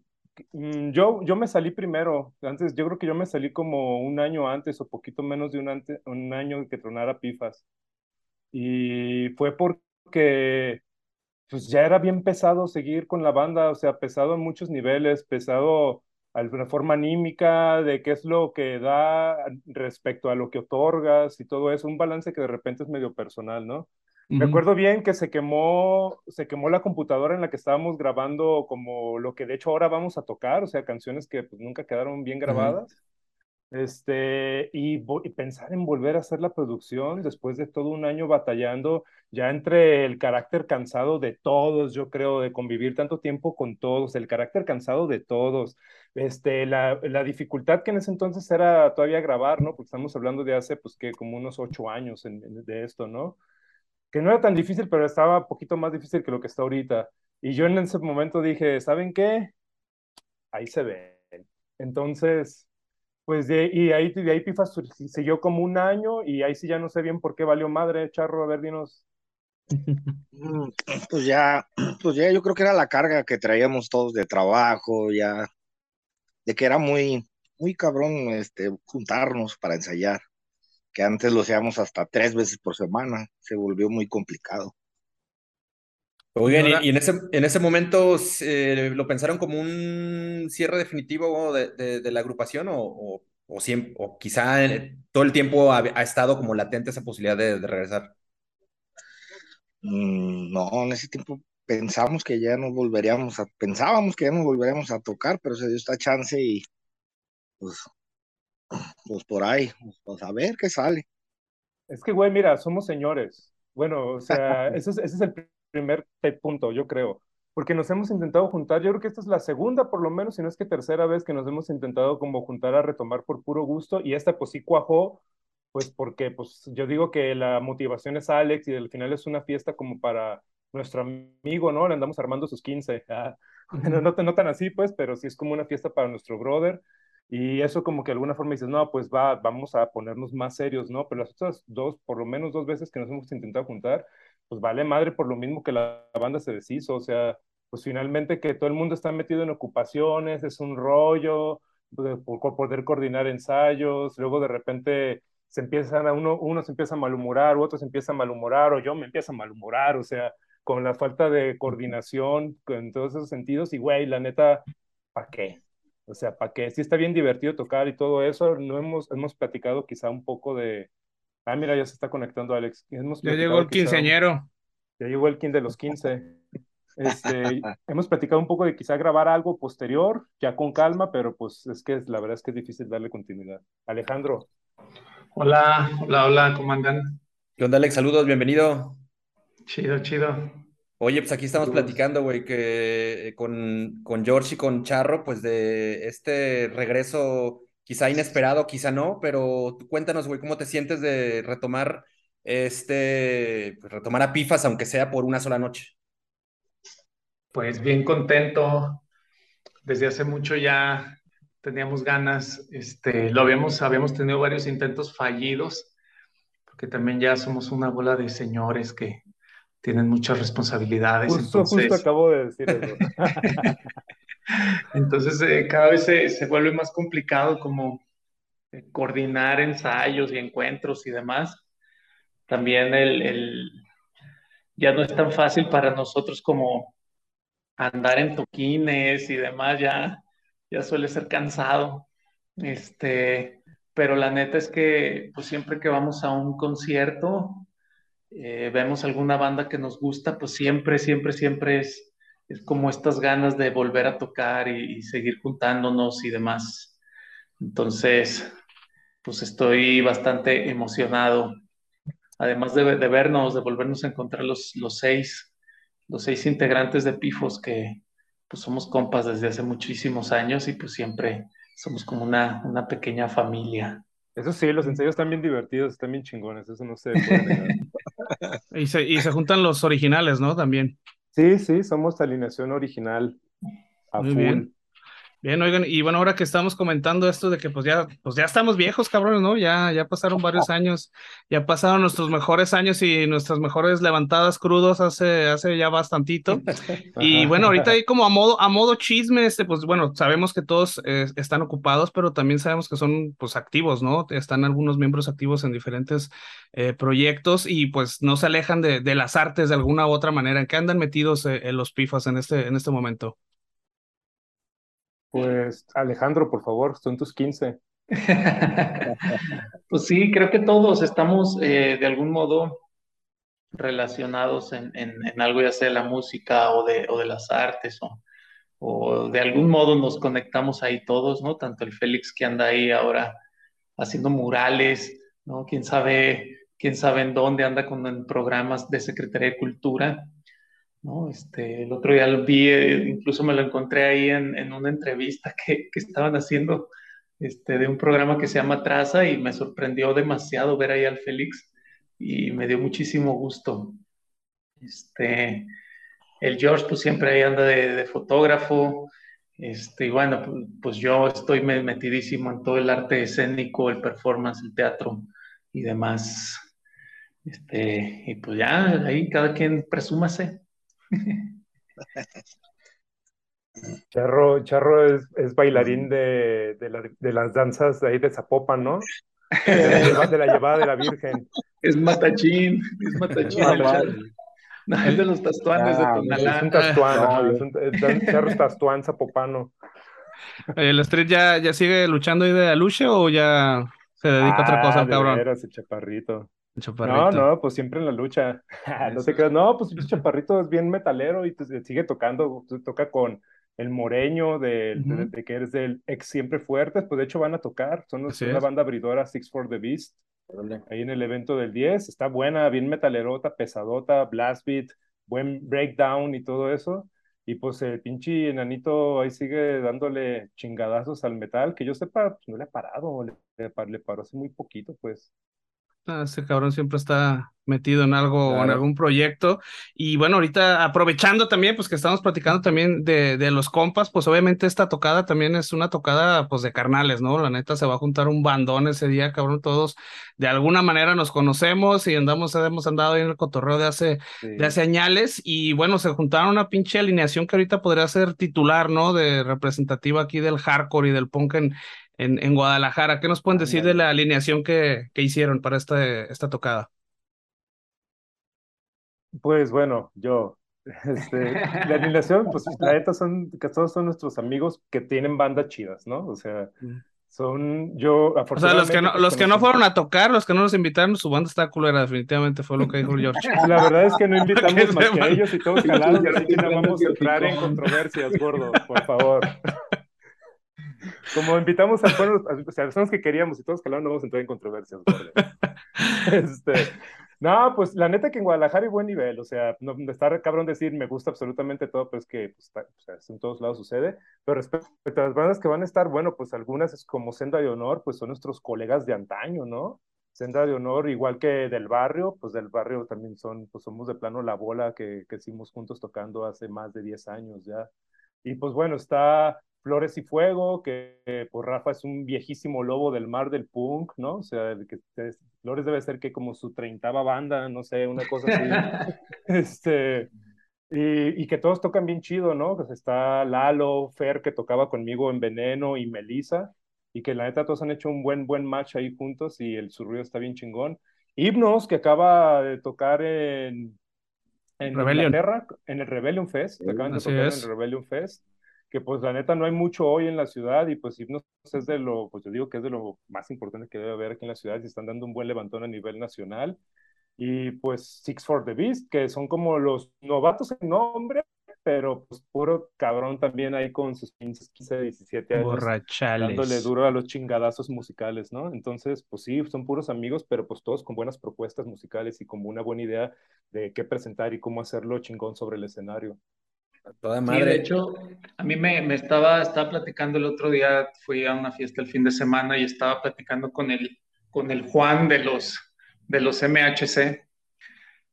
Mm, yo, yo me salí primero, antes, yo creo que yo me salí como un año antes o poquito menos de un, un año que tronara Pifas. Y fue porque pues ya era bien pesado seguir con la banda, o sea, pesado en muchos niveles, pesado la forma anímica, de qué es lo que da respecto a lo que otorgas y todo eso, un balance que de repente es medio personal, ¿no? Recuerdo bien que se quemó, se quemó la computadora en la que estábamos grabando como lo que de hecho ahora vamos a tocar, o sea, canciones que pues, nunca quedaron bien grabadas. Este, y, pensar en volver a hacer la producción después de todo un año batallando, ya entre el carácter cansado de todos, yo creo, de convivir tanto tiempo con todos, el carácter cansado de todos, este, la, la dificultad que en ese entonces era todavía grabar, ¿no? Porque estamos hablando de hace, pues, que como unos ocho años de esto, ¿no? Que no era tan difícil, pero estaba un poquito más difícil que lo que está ahorita. Y yo en ese momento dije, ¿saben qué? Ahí se ve. Entonces, pues de, y ahí, de ahí Pifas siguió como un año y ahí sí ya no sé bien por qué valió madre, Charro, a ver, dinos.
Pues ya, pues ya yo creo que era la carga que traíamos todos de trabajo, ya, de que era muy, muy cabrón este, juntarnos para ensayar, que antes lo hacíamos hasta tres veces por semana, se volvió muy complicado.
Oigan, y, en, ese, en ese momento eh, lo pensaron como un cierre definitivo de, de, la agrupación o, o, o, siempre, o quizá todo el tiempo ha, ha, estado como latente esa posibilidad de, de regresar.
Mm, no, en ese tiempo pensamos que ya no volveríamos a, pensábamos que ya no volveríamos a tocar, pero se dio esta chance y pues, pues por ahí, pues a ver qué sale.
Es que, güey, mira, somos señores. Bueno, o sea, ese es, ese es el primer punto, yo creo, porque nos hemos intentado juntar, yo creo que esta es la segunda por lo menos, si no es que tercera vez que nos hemos intentado como juntar a retomar por puro gusto, y esta pues sí cuajó, pues porque pues yo digo que la motivación es Alex y al final es una fiesta como para nuestro amigo, ¿no? Le andamos armando sus 15, ah, no, no, no tan así pues, pero sí es como una fiesta para nuestro brother, y eso como que de alguna forma dices, no, pues va, vamos a ponernos más serios, ¿no? Pero las otras dos, por lo menos dos veces que nos hemos intentado juntar, pues vale madre por lo mismo que la, banda se deshizo, o sea, pues finalmente que todo el mundo está metido en ocupaciones, es un rollo, pues, por, poder coordinar ensayos, luego de repente se empiezan a uno, uno se empieza a malhumorar, otro se empieza a malhumorar, o yo me empiezo a malhumorar, o sea, con la falta de coordinación en todos esos sentidos, y güey, la neta, ¿para qué? O sea, ¿para qué? Sí está bien divertido tocar y todo eso, no hemos, hemos platicado quizá un poco de, Ah, mira, ya se está conectando Alex.
ya llegó el quinceañero.
Ya llegó el quince de los quince. Este, hemos platicado un poco de quizá grabar algo posterior, ya con calma, pero pues es que la verdad es que es difícil darle continuidad. Alejandro.
Hola, hola, hola, ¿cómo andan?
¿Qué onda, Alex? Saludos, bienvenido.
Chido, chido.
Oye, pues aquí estamos platicando, güey, que eh, con, con George y con Charro, pues de este regreso quizá inesperado, quizá no, pero cuéntanos, güey, ¿cómo te sientes de retomar este, pues, retomar a Pifas, aunque sea por una sola noche?
Pues bien contento. Desde hace mucho ya teníamos ganas, este, lo habíamos, habíamos tenido varios intentos fallidos, porque también ya somos una bola de señores que tienen muchas responsabilidades.
Justo, entonces... justo acabo de decir eso.
Entonces eh, cada vez se, vuelve más complicado como eh, coordinar ensayos y encuentros y demás. También el, ya no es tan fácil para nosotros como andar en toquines y demás, ya, ya suele ser cansado. Este, pero la neta es que pues siempre que vamos a un concierto, eh, vemos alguna banda que nos gusta, pues siempre, siempre, siempre es es como estas ganas de volver a tocar y, seguir juntándonos y demás. Entonces, pues estoy bastante emocionado. Además de, vernos, de volvernos a encontrar los, los seis, los seis integrantes de Pifos que pues somos compas desde hace muchísimos años y pues siempre somos como una, una pequeña familia.
Eso sí, los ensayos están bien divertidos, están bien chingones, eso no se puede
y, se, y se juntan los originales, ¿no? También.
Sí, sí, somos alineación original. A
Muy bien. Bien, oigan, y bueno, ahora que estamos comentando esto de que pues ya, pues ya estamos viejos, cabrones, ¿no? Ya, ya pasaron varios años, ya pasaron nuestros mejores años y nuestras mejores levantadas crudos hace, hace ya bastantito. Y bueno, ahorita ahí como a modo, a modo chisme, este, pues bueno, sabemos que todos eh, están ocupados, pero también sabemos que son pues activos, ¿no? Están algunos miembros activos en diferentes eh, proyectos y pues no se alejan de, de, las artes de alguna u otra manera. ¿En qué andan metidos eh, en los pifas en este, en este momento?
Pues Alejandro, por favor, son tus 15.
pues sí, creo que todos estamos eh, de algún modo relacionados en, algo, ya sea de la música o de, o de las artes, o, o, de algún modo nos conectamos ahí todos, ¿no? Tanto el Félix que anda ahí ahora haciendo murales, ¿no? Quién sabe, quién sabe en dónde anda con programas de Secretaría de Cultura, ¿no? Este, el otro día lo vi, eh, incluso me lo encontré ahí en, en una entrevista que, que estaban haciendo este, de un programa que se llama Traza y me sorprendió demasiado ver ahí al Félix y me dio muchísimo gusto. Este, el George pues siempre ahí anda de, fotógrafo, este, y bueno, pues, yo estoy metidísimo en todo el arte escénico, el performance, el teatro y demás. Este, y pues ya, ahí cada quien presúmase.
Charro, Charro es, bailarín de, las danzas de ahí de Zapopan, ¿no? De la, llevada de la Virgen.
Es matachín, es matachín. No, es de los tastuanes de Tonalá.
Es un tastuán, es un Charro es tastuán zapopano.
¿El Street ya, ya sigue luchando ahí de Aluche o ya se dedica a otra cosa,
ah,
cabrón?
Veras, el chaparrito. No, no, pues siempre en la lucha. no te creas, no, pues el chaparrito es bien metalero y sigue tocando, toca con el Moreño, de, que eres del ex Siempre Fuertes, pues de hecho van a tocar, son una banda abridora Six for the Beast, ahí en el evento del 10, está buena, bien metalerota, pesadota, blast beat, buen breakdown y todo eso, y pues el pinche enanito ahí sigue dándole chingadazos al metal, que yo sepa, pues no le ha parado, le, le paró hace muy poquito, pues.
Ah, ese cabrón siempre está metido en algo o en algún proyecto. Y bueno, ahorita aprovechando también, pues que estamos platicando también de, de, los compas, pues obviamente esta tocada también es una tocada pues de carnales, ¿no? La neta se va a juntar un bandón ese día, cabrón, todos de alguna manera nos conocemos y andamos, hemos andado ahí en el cotorreo de hace, de hace añales y bueno, se juntaron una pinche alineación que ahorita podría ser titular, ¿no? De representativa aquí del hardcore y del punk en, en, Guadalajara. ¿Qué nos pueden decir de la alineación que, que hicieron para esta, esta tocada?
Pues bueno, yo, este, la alineación, pues la neta son, que todos son nuestros amigos que tienen bandas chidas, ¿no? O sea, mm. son, yo,
O sea, los que no, los que no fueron a tocar, los que no nos invitaron, su banda está culera, definitivamente fue lo que dijo George.
La verdad es que no invitamos más que a ellos y todos calados, así que no vamos a entrar en controversias, gordo, por favor. Como invitamos a, o sea, personas que queríamos y todos calados, no vamos a entrar en controversias. Este, no, pues la neta que en Guadalajara hay buen nivel, o sea, no está cabrón decir me gusta absolutamente todo, pues que pues, o sea, en todos lados sucede, pero respecto a las bandas que van a estar, bueno, pues algunas es como Senda de Honor, pues son nuestros colegas de antaño, ¿no? Senda de Honor, igual que del barrio, pues del barrio también son, pues somos de plano la bola que, que hicimos juntos tocando hace más de 10 años ya. Y pues bueno, está Flores y Fuego, que pues Rafa es un viejísimo lobo del mar del punk, ¿no? O sea, que Flores debe ser que como su treintava banda, no sé, una cosa así. este, y, y, que todos tocan bien chido, ¿no? Pues está Lalo, Fer, que tocaba conmigo en Veneno, y Melissa, y que la neta todos han hecho un buen, buen match ahí juntos y el su ruido está bien chingón. Himnos, que acaba de tocar en, en Inglaterra, en el Rebellion Fest, acaban de tocar en el Rebellion Fest que pues la neta no hay mucho hoy en la ciudad y pues es de lo, pues yo digo que es de lo más importante que debe haber aquí en la ciudad y están dando un buen levantón a nivel nacional. Y pues Six for the Beast, que son como los novatos en nombre, pero pues puro cabrón también ahí con sus 15, 15 17 años.
Borrachales.
Dándole duro a los chingadazos musicales, ¿no? Entonces, pues sí, son puros amigos, pero pues todos con buenas propuestas musicales y como una buena idea de qué presentar y cómo hacerlo chingón sobre el escenario
toda madre. de hecho, a mí me, me, estaba, estaba platicando el otro día, fui a una fiesta el fin de semana y estaba platicando con el, con el Juan de los, de los MHC.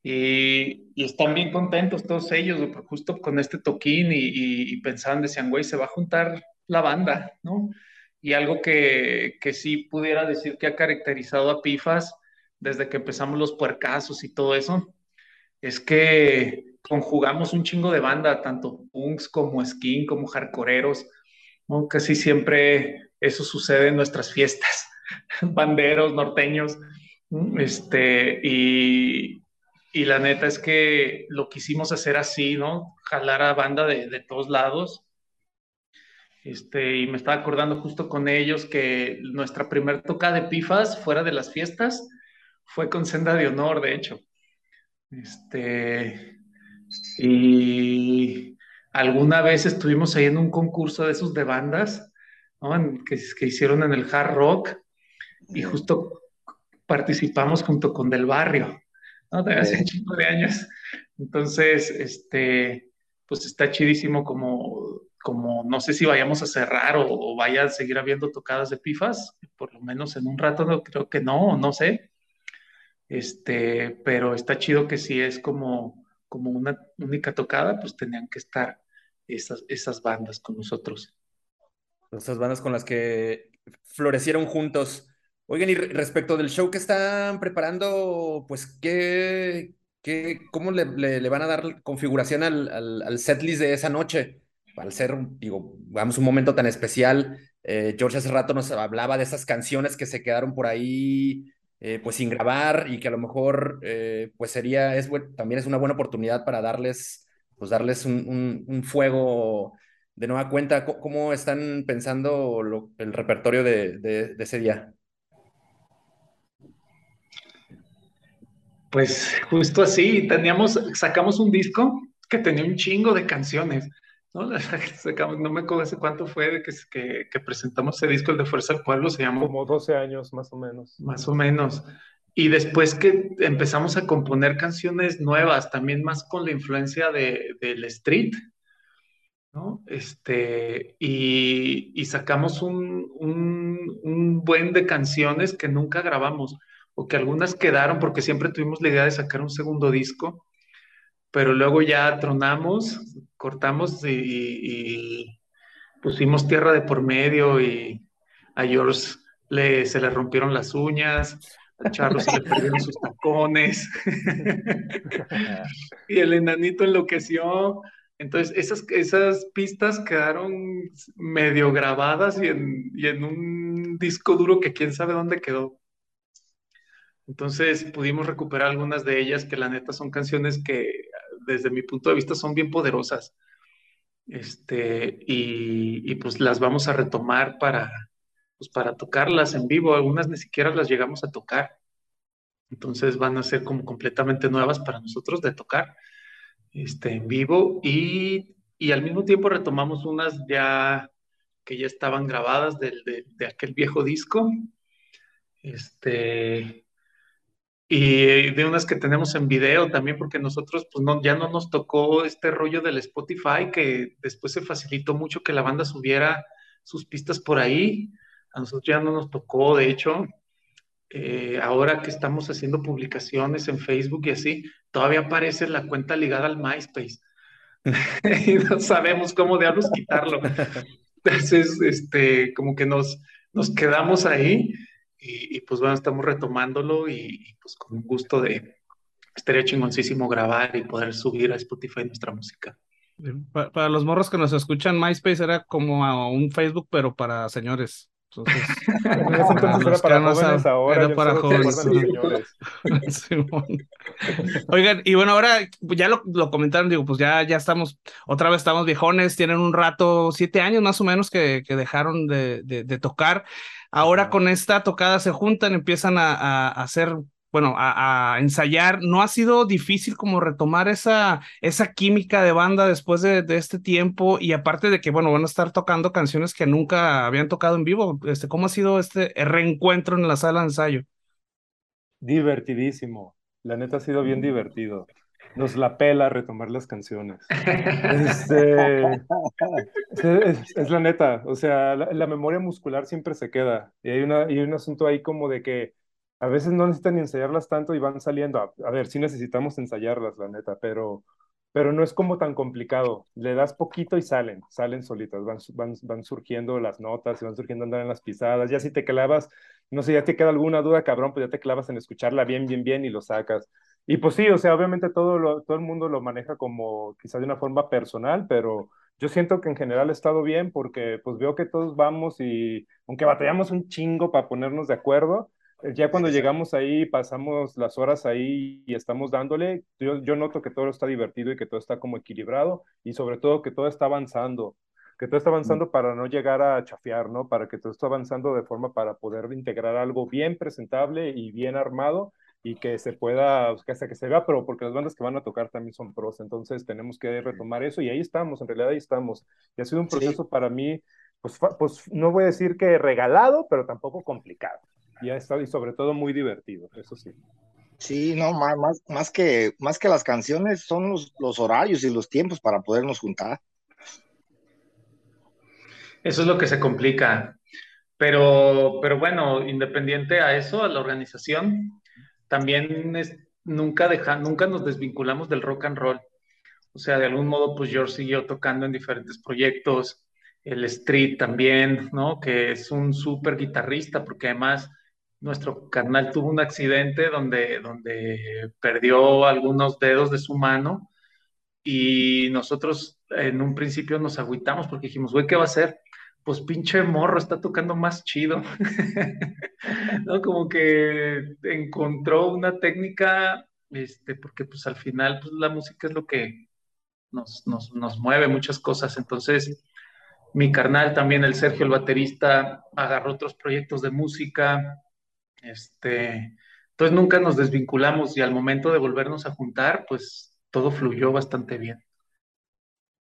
Y, y están bien contentos todos ellos, justo con este toquín y, y, pensaban, decían, güey, se va a juntar la banda, ¿no? Y algo que, que sí pudiera decir que ha caracterizado a Pifas desde que empezamos los puercazos y todo eso, es que conjugamos un chingo de banda, tanto punks como skin, como hardcoreeros, ¿no? Casi siempre eso sucede en nuestras fiestas, banderos, norteños, este, y, y, la neta es que lo quisimos hacer así, ¿no? Jalar a banda de, de todos lados. Este, y me estaba acordando justo con ellos que nuestra primer toca de pifas fuera de las fiestas fue con Senda de Honor, de hecho. Este, y alguna vez estuvimos ahí en un concurso de esos de bandas, que, que, hicieron en el Hard Rock, y justo participamos junto con Del Barrio, ¿no? De hace un chingo de años. Entonces, este, pues está chidísimo como, como no sé si vayamos a cerrar o, vaya a seguir habiendo tocadas de pifas, por lo menos en un rato no, creo que no, no sé. Este, pero está chido que si es como, como una única tocada, pues tenían que estar esas, esas bandas con nosotros.
Esas bandas con las que florecieron juntos. Oigan, y respecto del show que están preparando, pues, ¿qué, qué, ¿cómo le, le, van a dar configuración al, al, al setlist de esa noche? Al ser, digo, vamos, un momento tan especial. Eh, George hace rato nos hablaba de esas canciones que se quedaron por ahí eh, pues sin grabar y que a lo mejor eh, pues sería, también es una buena oportunidad para darles, pues darles un, un, fuego de nueva cuenta. ¿Cómo están pensando el repertorio de, de, ese día?
Pues justo así, teníamos, sacamos un disco que tenía un chingo de canciones. ¿No? no me acuerdo hace cuánto fue de que, que, presentamos ese disco, el de Fuerza al Pueblo, se llamó.
Como 12 años, más o menos.
Más o menos. Y después que empezamos a componer canciones nuevas, también más con la influencia de, del street, ¿no? Este, y, y sacamos un, un, un, buen de canciones que nunca grabamos, o que algunas quedaron porque siempre tuvimos la idea de sacar un segundo disco, pero luego ya tronamos, cortamos y, pusimos tierra de por medio y a George le, se le rompieron las uñas, a Charlos se le perdieron sus tacones y el enanito enloqueció. Entonces, esas, esas pistas quedaron medio grabadas y en, y en un disco duro que quién sabe dónde quedó. Entonces pudimos recuperar algunas de ellas que la neta son canciones que desde mi punto de vista son bien poderosas. Este, y, pues las vamos a retomar para, pues para tocarlas en vivo. Algunas ni siquiera las llegamos a tocar. Entonces van a ser como completamente nuevas para nosotros de tocar este, en vivo y, y al mismo tiempo retomamos unas ya que ya estaban grabadas de, de, de aquel viejo disco. Este, y de unas que tenemos en video también, porque nosotros pues no, ya no nos tocó este rollo del Spotify, que después se facilitó mucho que la banda subiera sus pistas por ahí. A nosotros ya no nos tocó, de hecho, eh, ahora que estamos haciendo publicaciones en Facebook y así, todavía aparece la cuenta ligada al MySpace. y no sabemos cómo diablos quitarlo. Entonces, este, como que nos, nos quedamos ahí y, pues bueno, estamos retomándolo y, pues con un gusto de, estaría chingoncísimo grabar y poder subir a Spotify nuestra música.
Para, los morros que nos escuchan, MySpace era como un Facebook, pero para señores. Entonces,
era para jóvenes, ahora era para jóvenes.
Oigan, y bueno, ahora ya lo, lo, comentaron, digo, pues ya, ya estamos, otra vez estamos viejones, tienen un rato, siete años más o menos que, que dejaron de, de, de tocar. Ahora con esta tocada se juntan, empiezan a, hacer, bueno, a, ensayar. ¿No ha sido difícil como retomar esa, esa química de banda después de, este tiempo? Y aparte de que, bueno, van a estar tocando canciones que nunca habían tocado en vivo. Este, ¿Cómo ha sido este reencuentro en la sala de ensayo?
Divertidísimo. La neta ha sido bien divertido nos la pela retomar las canciones. Este, es, la neta, o sea, la, memoria muscular siempre se queda. Y hay, una, y un asunto ahí como de que a veces no necesitan ni ensayarlas tanto y van saliendo. A, ver, sí necesitamos ensayarlas, la neta, pero, pero no es como tan complicado. Le das poquito y salen, salen solitas, van, van, van surgiendo las notas, van surgiendo andar en las pisadas. Ya si te clavas, no sé, ya te queda alguna duda, cabrón, pues ya te clavas en escucharla bien, bien, bien y lo sacas. Y pues sí, o sea, obviamente todo, todo el mundo lo maneja como quizás de una forma personal, pero yo siento que en general ha estado bien porque pues veo que todos vamos y aunque batallamos un chingo para ponernos de acuerdo, eh, ya cuando llegamos ahí, pasamos las horas ahí y estamos dándole, yo, yo noto que todo está divertido y que todo está como equilibrado y sobre todo que todo está avanzando. que todo está avanzando para no llegar a chafear, ¿no? Para que todo esté avanzando de forma para poder integrar algo bien presentable y bien armado y que se pueda, que hasta que se vea pero porque las bandas que van a tocar también son pros, entonces tenemos que retomar eso y ahí estamos, en realidad ahí estamos. Y ha sido un proceso para mí, pues, pues no voy a decir que regalado, pero tampoco complicado. Y ha estado, y sobre todo muy divertido, eso sí.
Sí, no, más, más, más, que, más que las canciones son los, los horarios y los tiempos para podernos juntar.
Eso es lo que se complica. Pero, pero bueno, independiente a eso, a la organización, también es, nunca, deja, nunca nos desvinculamos del rock and roll. O sea, de algún modo, pues George siguió tocando en diferentes proyectos, el Street también, ¿no? Que es un súper guitarrista, porque además nuestro carnal tuvo un accidente donde, donde perdió algunos dedos de su mano y nosotros en un principio nos agüitamos porque dijimos, güey, ¿qué va a hacer? Pues pinche morro está tocando más chido. ¿No? Como que encontró una técnica, este, porque pues al final pues la música es lo que nos, nos, nos mueve muchas cosas. Entonces, mi carnal también, el Sergio, el baterista, agarró otros proyectos de música. Este, entonces nunca nos desvinculamos y al momento de volvernos a juntar, pues todo fluyó bastante bien.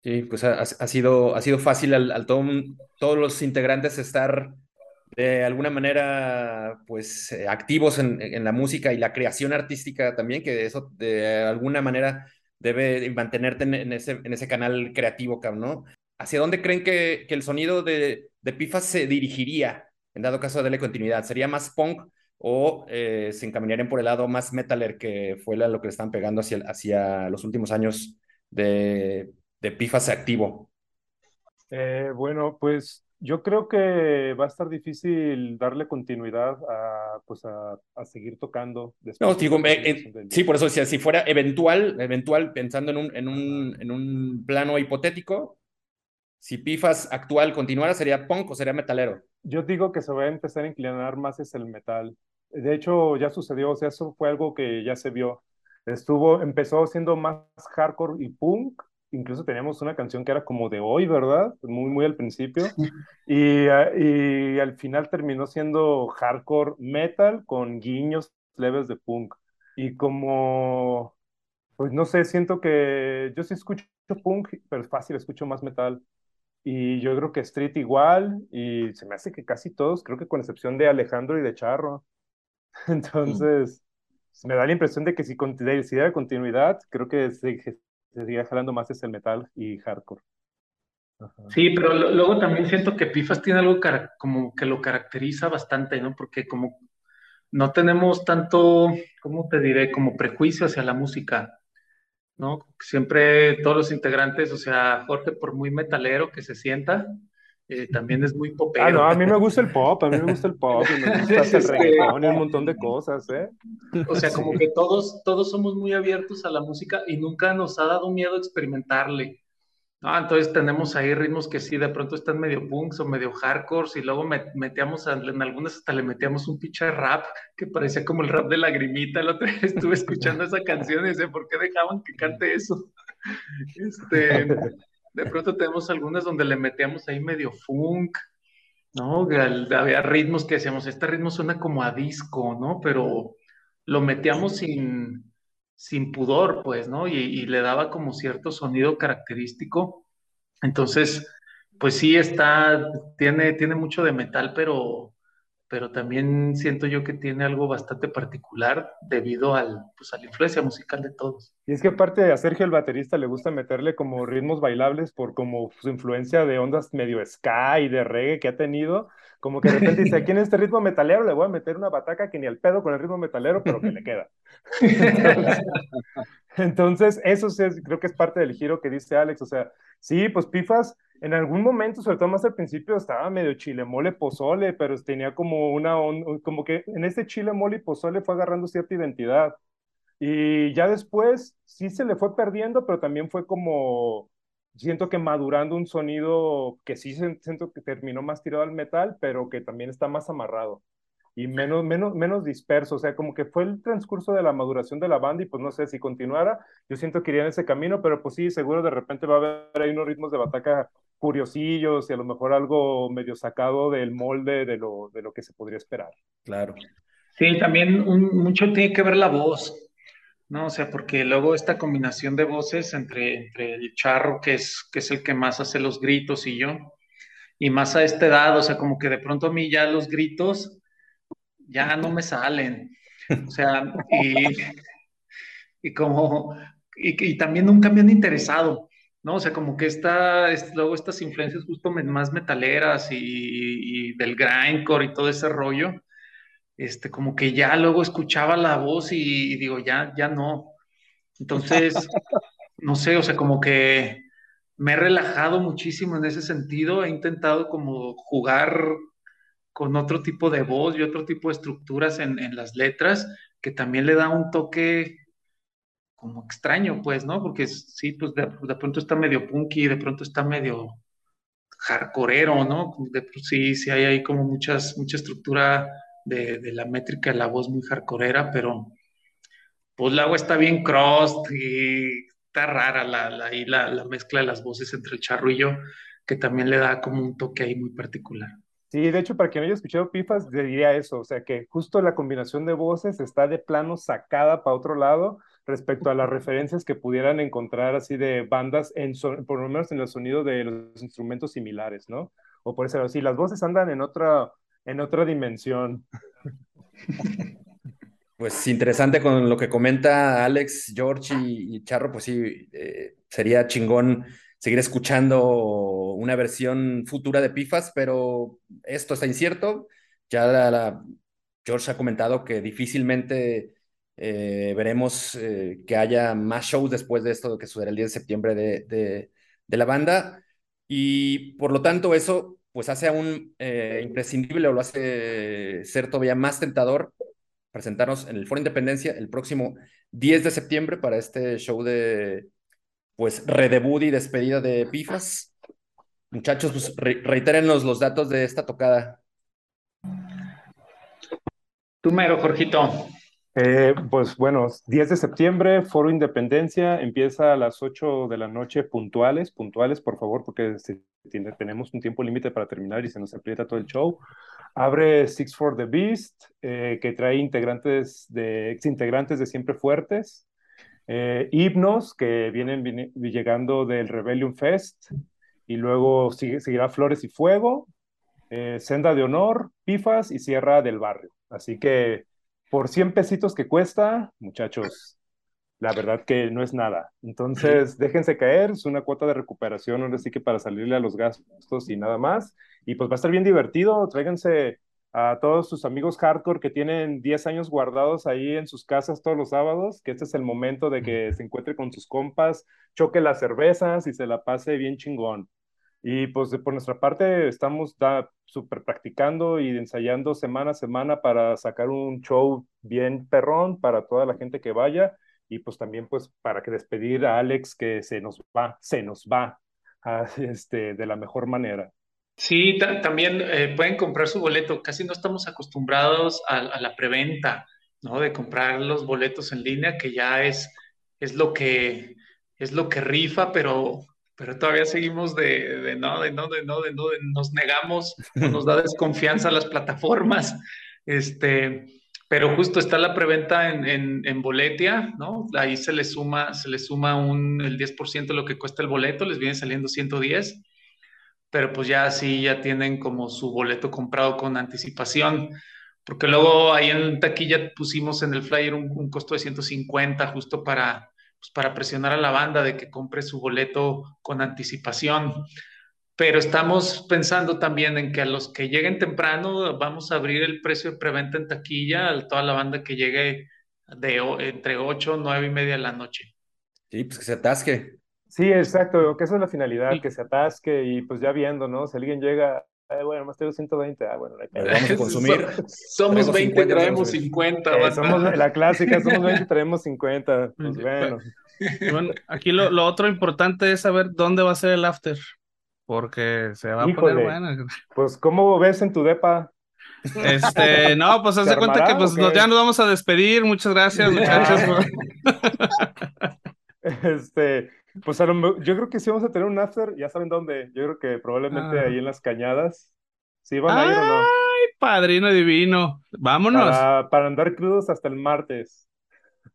Sí, pues ha, sido, ha sido fácil al, todos los integrantes estar de alguna manera pues eh, activos en, la música y la creación artística también, que eso de alguna manera debe mantenerte en, ese, en ese canal creativo, ¿no? ¿Hacia dónde creen que, que el sonido de, de Pifas se dirigiría en dado caso de darle continuidad? ¿Sería más punk o eh, se encaminarían por el lado más metaler que fue lo que le están pegando hacia, hacia los últimos años de de Pifas activo?
Eh, bueno, pues yo creo que va a estar difícil darle continuidad a, pues a, seguir tocando.
No, digo, sí, por eso decía, si fuera eventual, eventual, pensando en un, en un, en un plano hipotético, si Pifas actual continuara, ¿sería punk o sería metalero?
Yo digo que se va a empezar a inclinar más es el metal. De hecho, ya sucedió, o sea, eso fue algo que ya se vio. Estuvo, empezó siendo más hardcore y punk, incluso teníamos una canción que era como de hoy, ¿verdad? Muy, muy al principio. Y, y al final terminó siendo hardcore metal con guiños leves de punk. Y como, pues no sé, siento que yo sí escucho punk, pero es fácil, escucho más metal. Y yo creo que Street igual, y se me hace que casi todos, creo que con excepción de Alejandro y de Charro. Entonces, me da la impresión de que si, si de continuidad, creo que se, se sigue jalando más es el metal y hardcore.
Sí, pero luego también siento que Pifas tiene algo como que lo caracteriza bastante, ¿no? Porque como no tenemos tanto, ¿cómo te diré? Como prejuicio hacia la música, ¿no? Siempre todos los integrantes, o sea, Jorge, por muy metalero que se sienta, eh, también es muy popero.
Ah, no, a mí me gusta el pop, a mí me gusta el pop, y me gusta el reggaetón y un montón de cosas, ¿eh?
O sea, como que todos, todos somos muy abiertos a la música y nunca nos ha dado miedo experimentarle. Ah, entonces tenemos ahí ritmos que sí, de pronto están medio punks o medio hardcore, y luego metíamos, en algunas hasta le metíamos un pinche rap que parecía como el rap de lagrimita. El otro día estuve escuchando esa canción y decía, ¿por qué dejaban que cante eso? Este, de pronto tenemos algunas donde le metíamos ahí medio funk, ¿no? Había ritmos que decíamos, este ritmo suena como a disco, ¿no? Pero lo metíamos sin, sin pudor, pues, ¿no? Y, y, le daba como cierto sonido característico. Entonces, pues sí está, tiene, tiene mucho de metal, pero, pero también siento yo que tiene algo bastante particular debido al, pues, a la influencia musical de todos.
Y es que aparte a Sergio el baterista le gusta meterle como ritmos bailables por como su influencia de ondas medio ska y de reggae que ha tenido, como que de repente dice, aquí en este ritmo metalero le voy a meter una bataca que ni al pedo con el ritmo metalero, pero que le queda. Entonces, eso sí, creo que es parte del giro que dice Alex, o sea, sí, pues Pifas en algún momento, sobre todo más al principio, estaba medio chile mole pozole, pero tenía como una, como que en este chile mole y pozole fue agarrando cierta identidad. Y ya después sí se le fue perdiendo, pero también fue como, siento que madurando un sonido que sí siento que terminó más tirado al metal, pero que también está más amarrado y menos, menos, menos disperso, o sea, como que fue el transcurso de la maduración de la banda y pues no sé si continuara, yo siento que iría en ese camino, pero pues sí, seguro de repente va a haber ahí unos ritmos de bataca curiosillos y a lo mejor algo medio sacado del molde de lo, de lo que se podría esperar.
Claro.
Sí, también mucho tiene que ver la voz, ¿no? O sea, porque luego esta combinación de voces entre, entre el charro, que es, que es el que más hace los gritos, y yo, y más a esta edad, o sea, como que de pronto a mí ya los gritos ya no me salen. O sea, y, y como, y, también nunca me han interesado, ¿no? O sea, como que esta, luego estas influencias justo más metaleras y, y, del grindcore y todo ese rollo, este, como que ya luego escuchaba la voz y, digo, ya, ya no. Entonces, no sé, o sea, como que me he relajado muchísimo en ese sentido, he intentado como jugar con otro tipo de voz y otro tipo de estructuras en, en las letras, que también le da un toque como extraño, pues, ¿no? Porque sí, pues de, pronto está medio punky, de pronto está medio hardcoreero, ¿no? De, sí, sí hay ahí como muchas, mucha estructura de, de, la métrica de la voz muy hardcoreera, pero pues la agua está bien crossed y está rara la, la, la, la, mezcla de las voces entre el charro y yo, que también le da como un toque ahí muy particular.
Sí, de hecho, para quien haya escuchado Pifas, diría eso, o sea, que justo la combinación de voces está de plano sacada para otro lado respecto a las referencias que pudieran encontrar así de bandas, en por lo menos en el sonido de los instrumentos similares, ¿no? O por eso así, las voces andan en otra, en otra dimensión.
Pues interesante con lo que comenta Alex, George y, Charro, pues sí, eh, sería chingón seguir escuchando una versión futura de Pifas, pero esto está incierto. Ya George ha comentado que difícilmente eh, veremos eh, que haya más shows después de esto que sucederá el 10 de septiembre de, de, la banda. Y por lo tanto, eso pues hace aún eh, imprescindible o lo hace ser todavía más tentador presentarnos en el Foro Independencia el próximo 10 de septiembre para este show de pues redebut y despedida de Pifas. Muchachos, pues reiterenos los datos de esta tocada.
Tú mero, Jorgito.
Eh, pues bueno, 10 de septiembre, Foro Independencia, empieza a las 8 de la noche puntuales, puntuales por favor, porque tenemos un tiempo límite para terminar y se nos aprieta todo el show. Abre Six for the Beast, eh, que trae integrantes de, ex integrantes de Siempre Fuertes, eh, Himnos, que vienen, llegando del Rebellion Fest, y luego seguirá Flores y Fuego, Senda de Honor, Pifas y Sierra del Barrio. Así que por 100 pesitos que cuesta, muchachos, la verdad que no es nada. Entonces, déjense caer, es una cuota de recuperación, ahora sí que para salirle a los gastos y nada más. Y pues va a estar bien divertido, tráiganse a todos sus amigos hardcore que tienen 10 años guardados ahí en sus casas todos los sábados, que este es el momento de que se encuentre con sus compas, choque las cervezas y se la pase bien chingón. Y pues por nuestra parte estamos súper practicando y ensayando semana a semana para sacar un show bien perrón para toda la gente que vaya y pues también pues para que despedir a Alex que se nos va, se nos va a, este, de la mejor manera.
Sí, también eh, pueden comprar su boleto. Casi no estamos acostumbrados a, a, la preventa, ¿no? De comprar los boletos en línea, que ya es, es lo que es lo que rifa, pero pero todavía seguimos de, de, no, de no, de no, de no, de nos negamos, nos da desconfianza a las plataformas. Este, pero justo está la preventa en, en, en, Boletia, ¿no? Ahí se le suma, se le suma un, el 10% de lo que cuesta el boleto, les viene saliendo 110, pero pues ya sí, ya tienen como su boleto comprado con anticipación, porque luego ahí en taquilla pusimos en el flyer un, un costo de 150 justo para, pues, para presionar a la banda de que compre su boleto con anticipación. Pero estamos pensando también en que a los que lleguen temprano vamos a abrir el precio de preventa en taquilla a toda la banda que llegue de entre 8, 9 y media de la noche.
Sí, pues que se atasque.
Sí, exacto, que esa es la finalidad, que se atasque y pues ya viendo, ¿no? Si alguien llega bueno, más tengo 120. Ah, bueno,
vamos a consumir.
somos 20, traemos 50.
Eh, somos la clásica, somos 20, traemos 50. Pues bueno.
bueno aquí lo, lo, otro importante es saber dónde va a ser el after. Porque se va a poner buena.
Pues, ¿cómo ves en tu depa?
Este, no, pues haz de cuenta que pues, ya nos vamos a despedir. Muchas gracias, muchachos.
Este, pues a lo yo creo que sí vamos a tener un after, ya saben dónde. Yo creo que probablemente
Ah.
ahí en las cañadas. ¿Sí van a ir o no?
Ay, padrino divino. Vámonos.
Para, para andar crudos hasta el martes.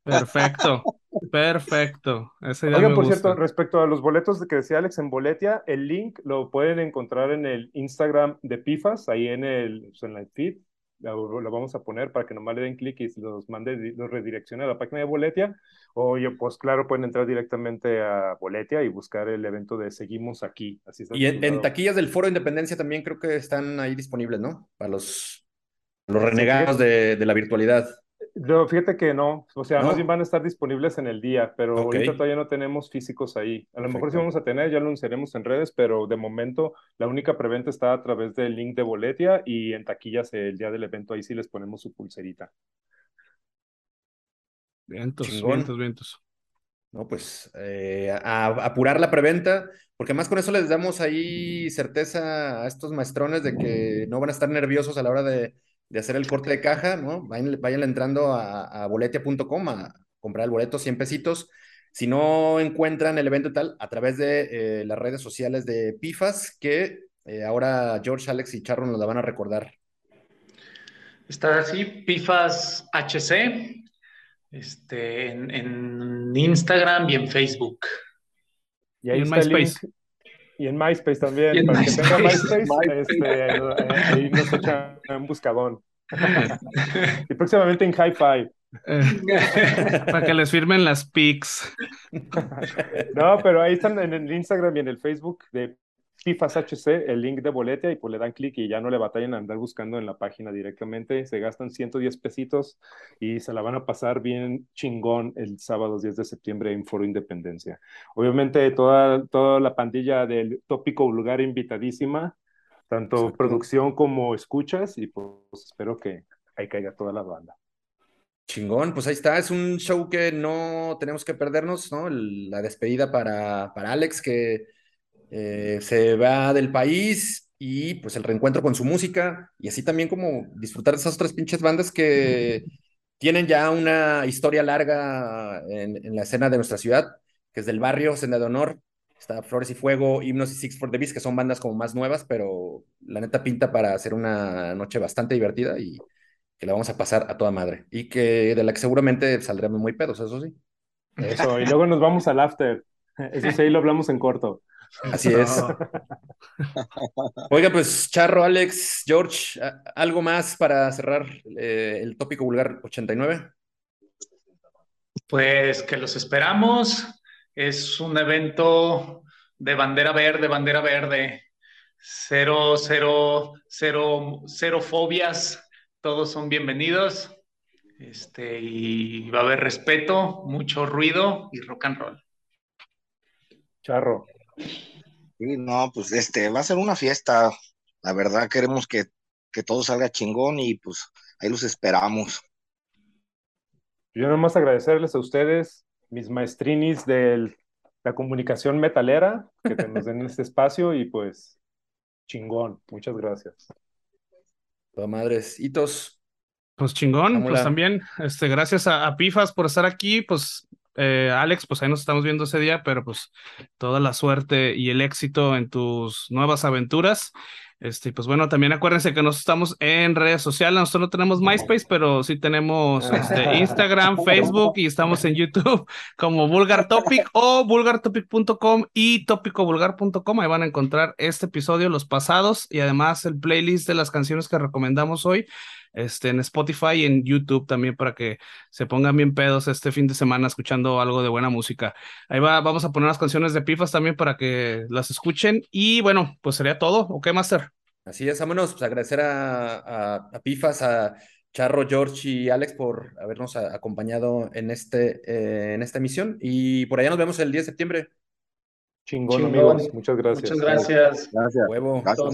Perfecto. Perfecto. Idea
Oigan, por
gusta.
cierto, respecto a los boletos que decía Alex en Boletia, el link lo pueden encontrar en el Instagram de Pifas, ahí en el, pues, en el feed. Lo, lo vamos a poner para que nomás le den clic y los mande, los redireccione a la página de Boletia. O yo, pues claro, pueden entrar directamente a Boletia y buscar el evento de Seguimos aquí. Así está
Y en, taquillas del Foro de Independencia también creo que están ahí disponibles, ¿no? Para los, los renegados de, de la virtualidad.
No, fíjate que no, o sea,
¿No?
más bien van a estar disponibles en el día, pero ahorita todavía no tenemos físicos ahí. A lo mejor sí vamos a tener, ya lo anunciaremos en redes, pero de momento la única preventa está a través del link de Boletia y en taquillas el día del evento ahí sí les ponemos su pulserita.
Vientos,
Chingón.
vientos, vientos.
No, pues eh, a, a apurar la preventa, porque más con eso les damos ahí certeza a estos maestrones de que no van a estar nerviosos a la hora de, de hacer el corte de caja, ¿no? Vayan, vayan entrando a, a boletia.com a comprar el boleto, 100 pesitos. Si no encuentran el evento y tal, a través de eh, las redes sociales de PIFAS, que eh, ahora George, Alex y Charro nos la van a recordar.
Está así, Pifas HC, este, en, en Instagram y en Facebook.
Y ahí
Y en
está el link. Y en MySpace también,
en
para que tenga
MySpace.
MySpace, este, eh, ahí nos echan un buscadón. Y próximamente en Hi-Fi.
Eh, para que les firmen las pics.
No, pero ahí están en el Instagram y en el Facebook de FIFAS HC, el link de boletia, y pues le dan clic y ya no le batallan a andar buscando en la página directamente. Se gastan 110 pesitos y se la van a pasar bien chingón el sábado 10 de septiembre en Foro Independencia. Obviamente toda, toda la pandilla del tópico vulgar invitadísima, tanto
Exacto.
producción como escuchas, y pues espero que ahí caiga toda la banda.
Chingón, pues ahí está, es un show que no tenemos que perdernos, ¿no? El- la despedida para, para Alex, que eh, se va del país y pues el reencuentro con su música y así también como disfrutar de esas otras pinches bandas que tienen ya una historia larga en, la escena de nuestra ciudad, que es del barrio, Senda de Honor, está Flores y Fuego, Himnos y Six for the Beast, que son bandas como más nuevas, pero la neta pinta para hacer una noche bastante divertida y que la vamos a pasar a toda madre y que de la que seguramente saldremos muy pedos, eso sí.
Eso, y luego nos vamos al after. Eso sí, ahí lo hablamos en corto.
Así es. Oiga, pues Charro, Alex, George, ¿a- ¿algo más para cerrar eh, el tópico vulgar 89?
Pues que los esperamos. Es un evento de bandera verde, bandera verde. Cero, cero, cero, cero fobias. Todos son bienvenidos. Este, y va a haber respeto, mucho ruido y rock and roll.
Charro.
Sí, no, pues este, va a ser una fiesta. La verdad, queremos que, que todo salga chingón y pues ahí los esperamos.
Yo nada más agradecerles a ustedes, mis maestrinis de la comunicación metalera, que nos den este espacio y pues chingón. Muchas gracias.
Toda madres, hitos.
Pues chingón,
Vámonos.
pues también, este, gracias a, a Pifas por estar aquí, pues eh, Alex, pues ahí nos estamos viendo ese día, pero pues toda la suerte y el éxito en tus nuevas aventuras. Este, pues bueno, también acuérdense que nosotros estamos en redes sociales, nosotros no tenemos MySpace, pero sí tenemos este, Instagram, Facebook y estamos en YouTube como Vulgar Topic o vulgartopic.com y topicovulgar.com. Ahí van a encontrar este episodio, los pasados y además el playlist de las canciones que recomendamos hoy este, en Spotify y en YouTube también para que se pongan bien pedos este fin de semana escuchando algo de buena música. Ahí va, vamos a poner las canciones de Pifas también para que las escuchen. Y bueno, pues sería todo. ¿Ok, Master?
Así es, vámonos, pues agradecer a, a, a Pifas, a Charro, George y Alex por habernos a- acompañado en, este, eh, en esta emisión. Y por allá nos vemos el 10 de septiembre.
Chingón,
Chingón.
amigos. Muchas gracias.
Muchas gracias.
Gracias.
Huevo.
Gracias.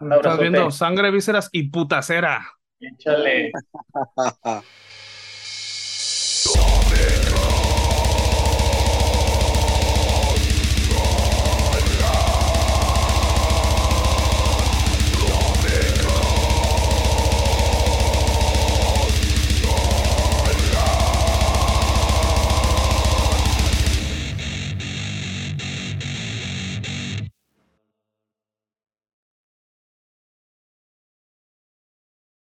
Un
Estás
abrazo.
viendo sangre, vísceras y putacera.
Échale.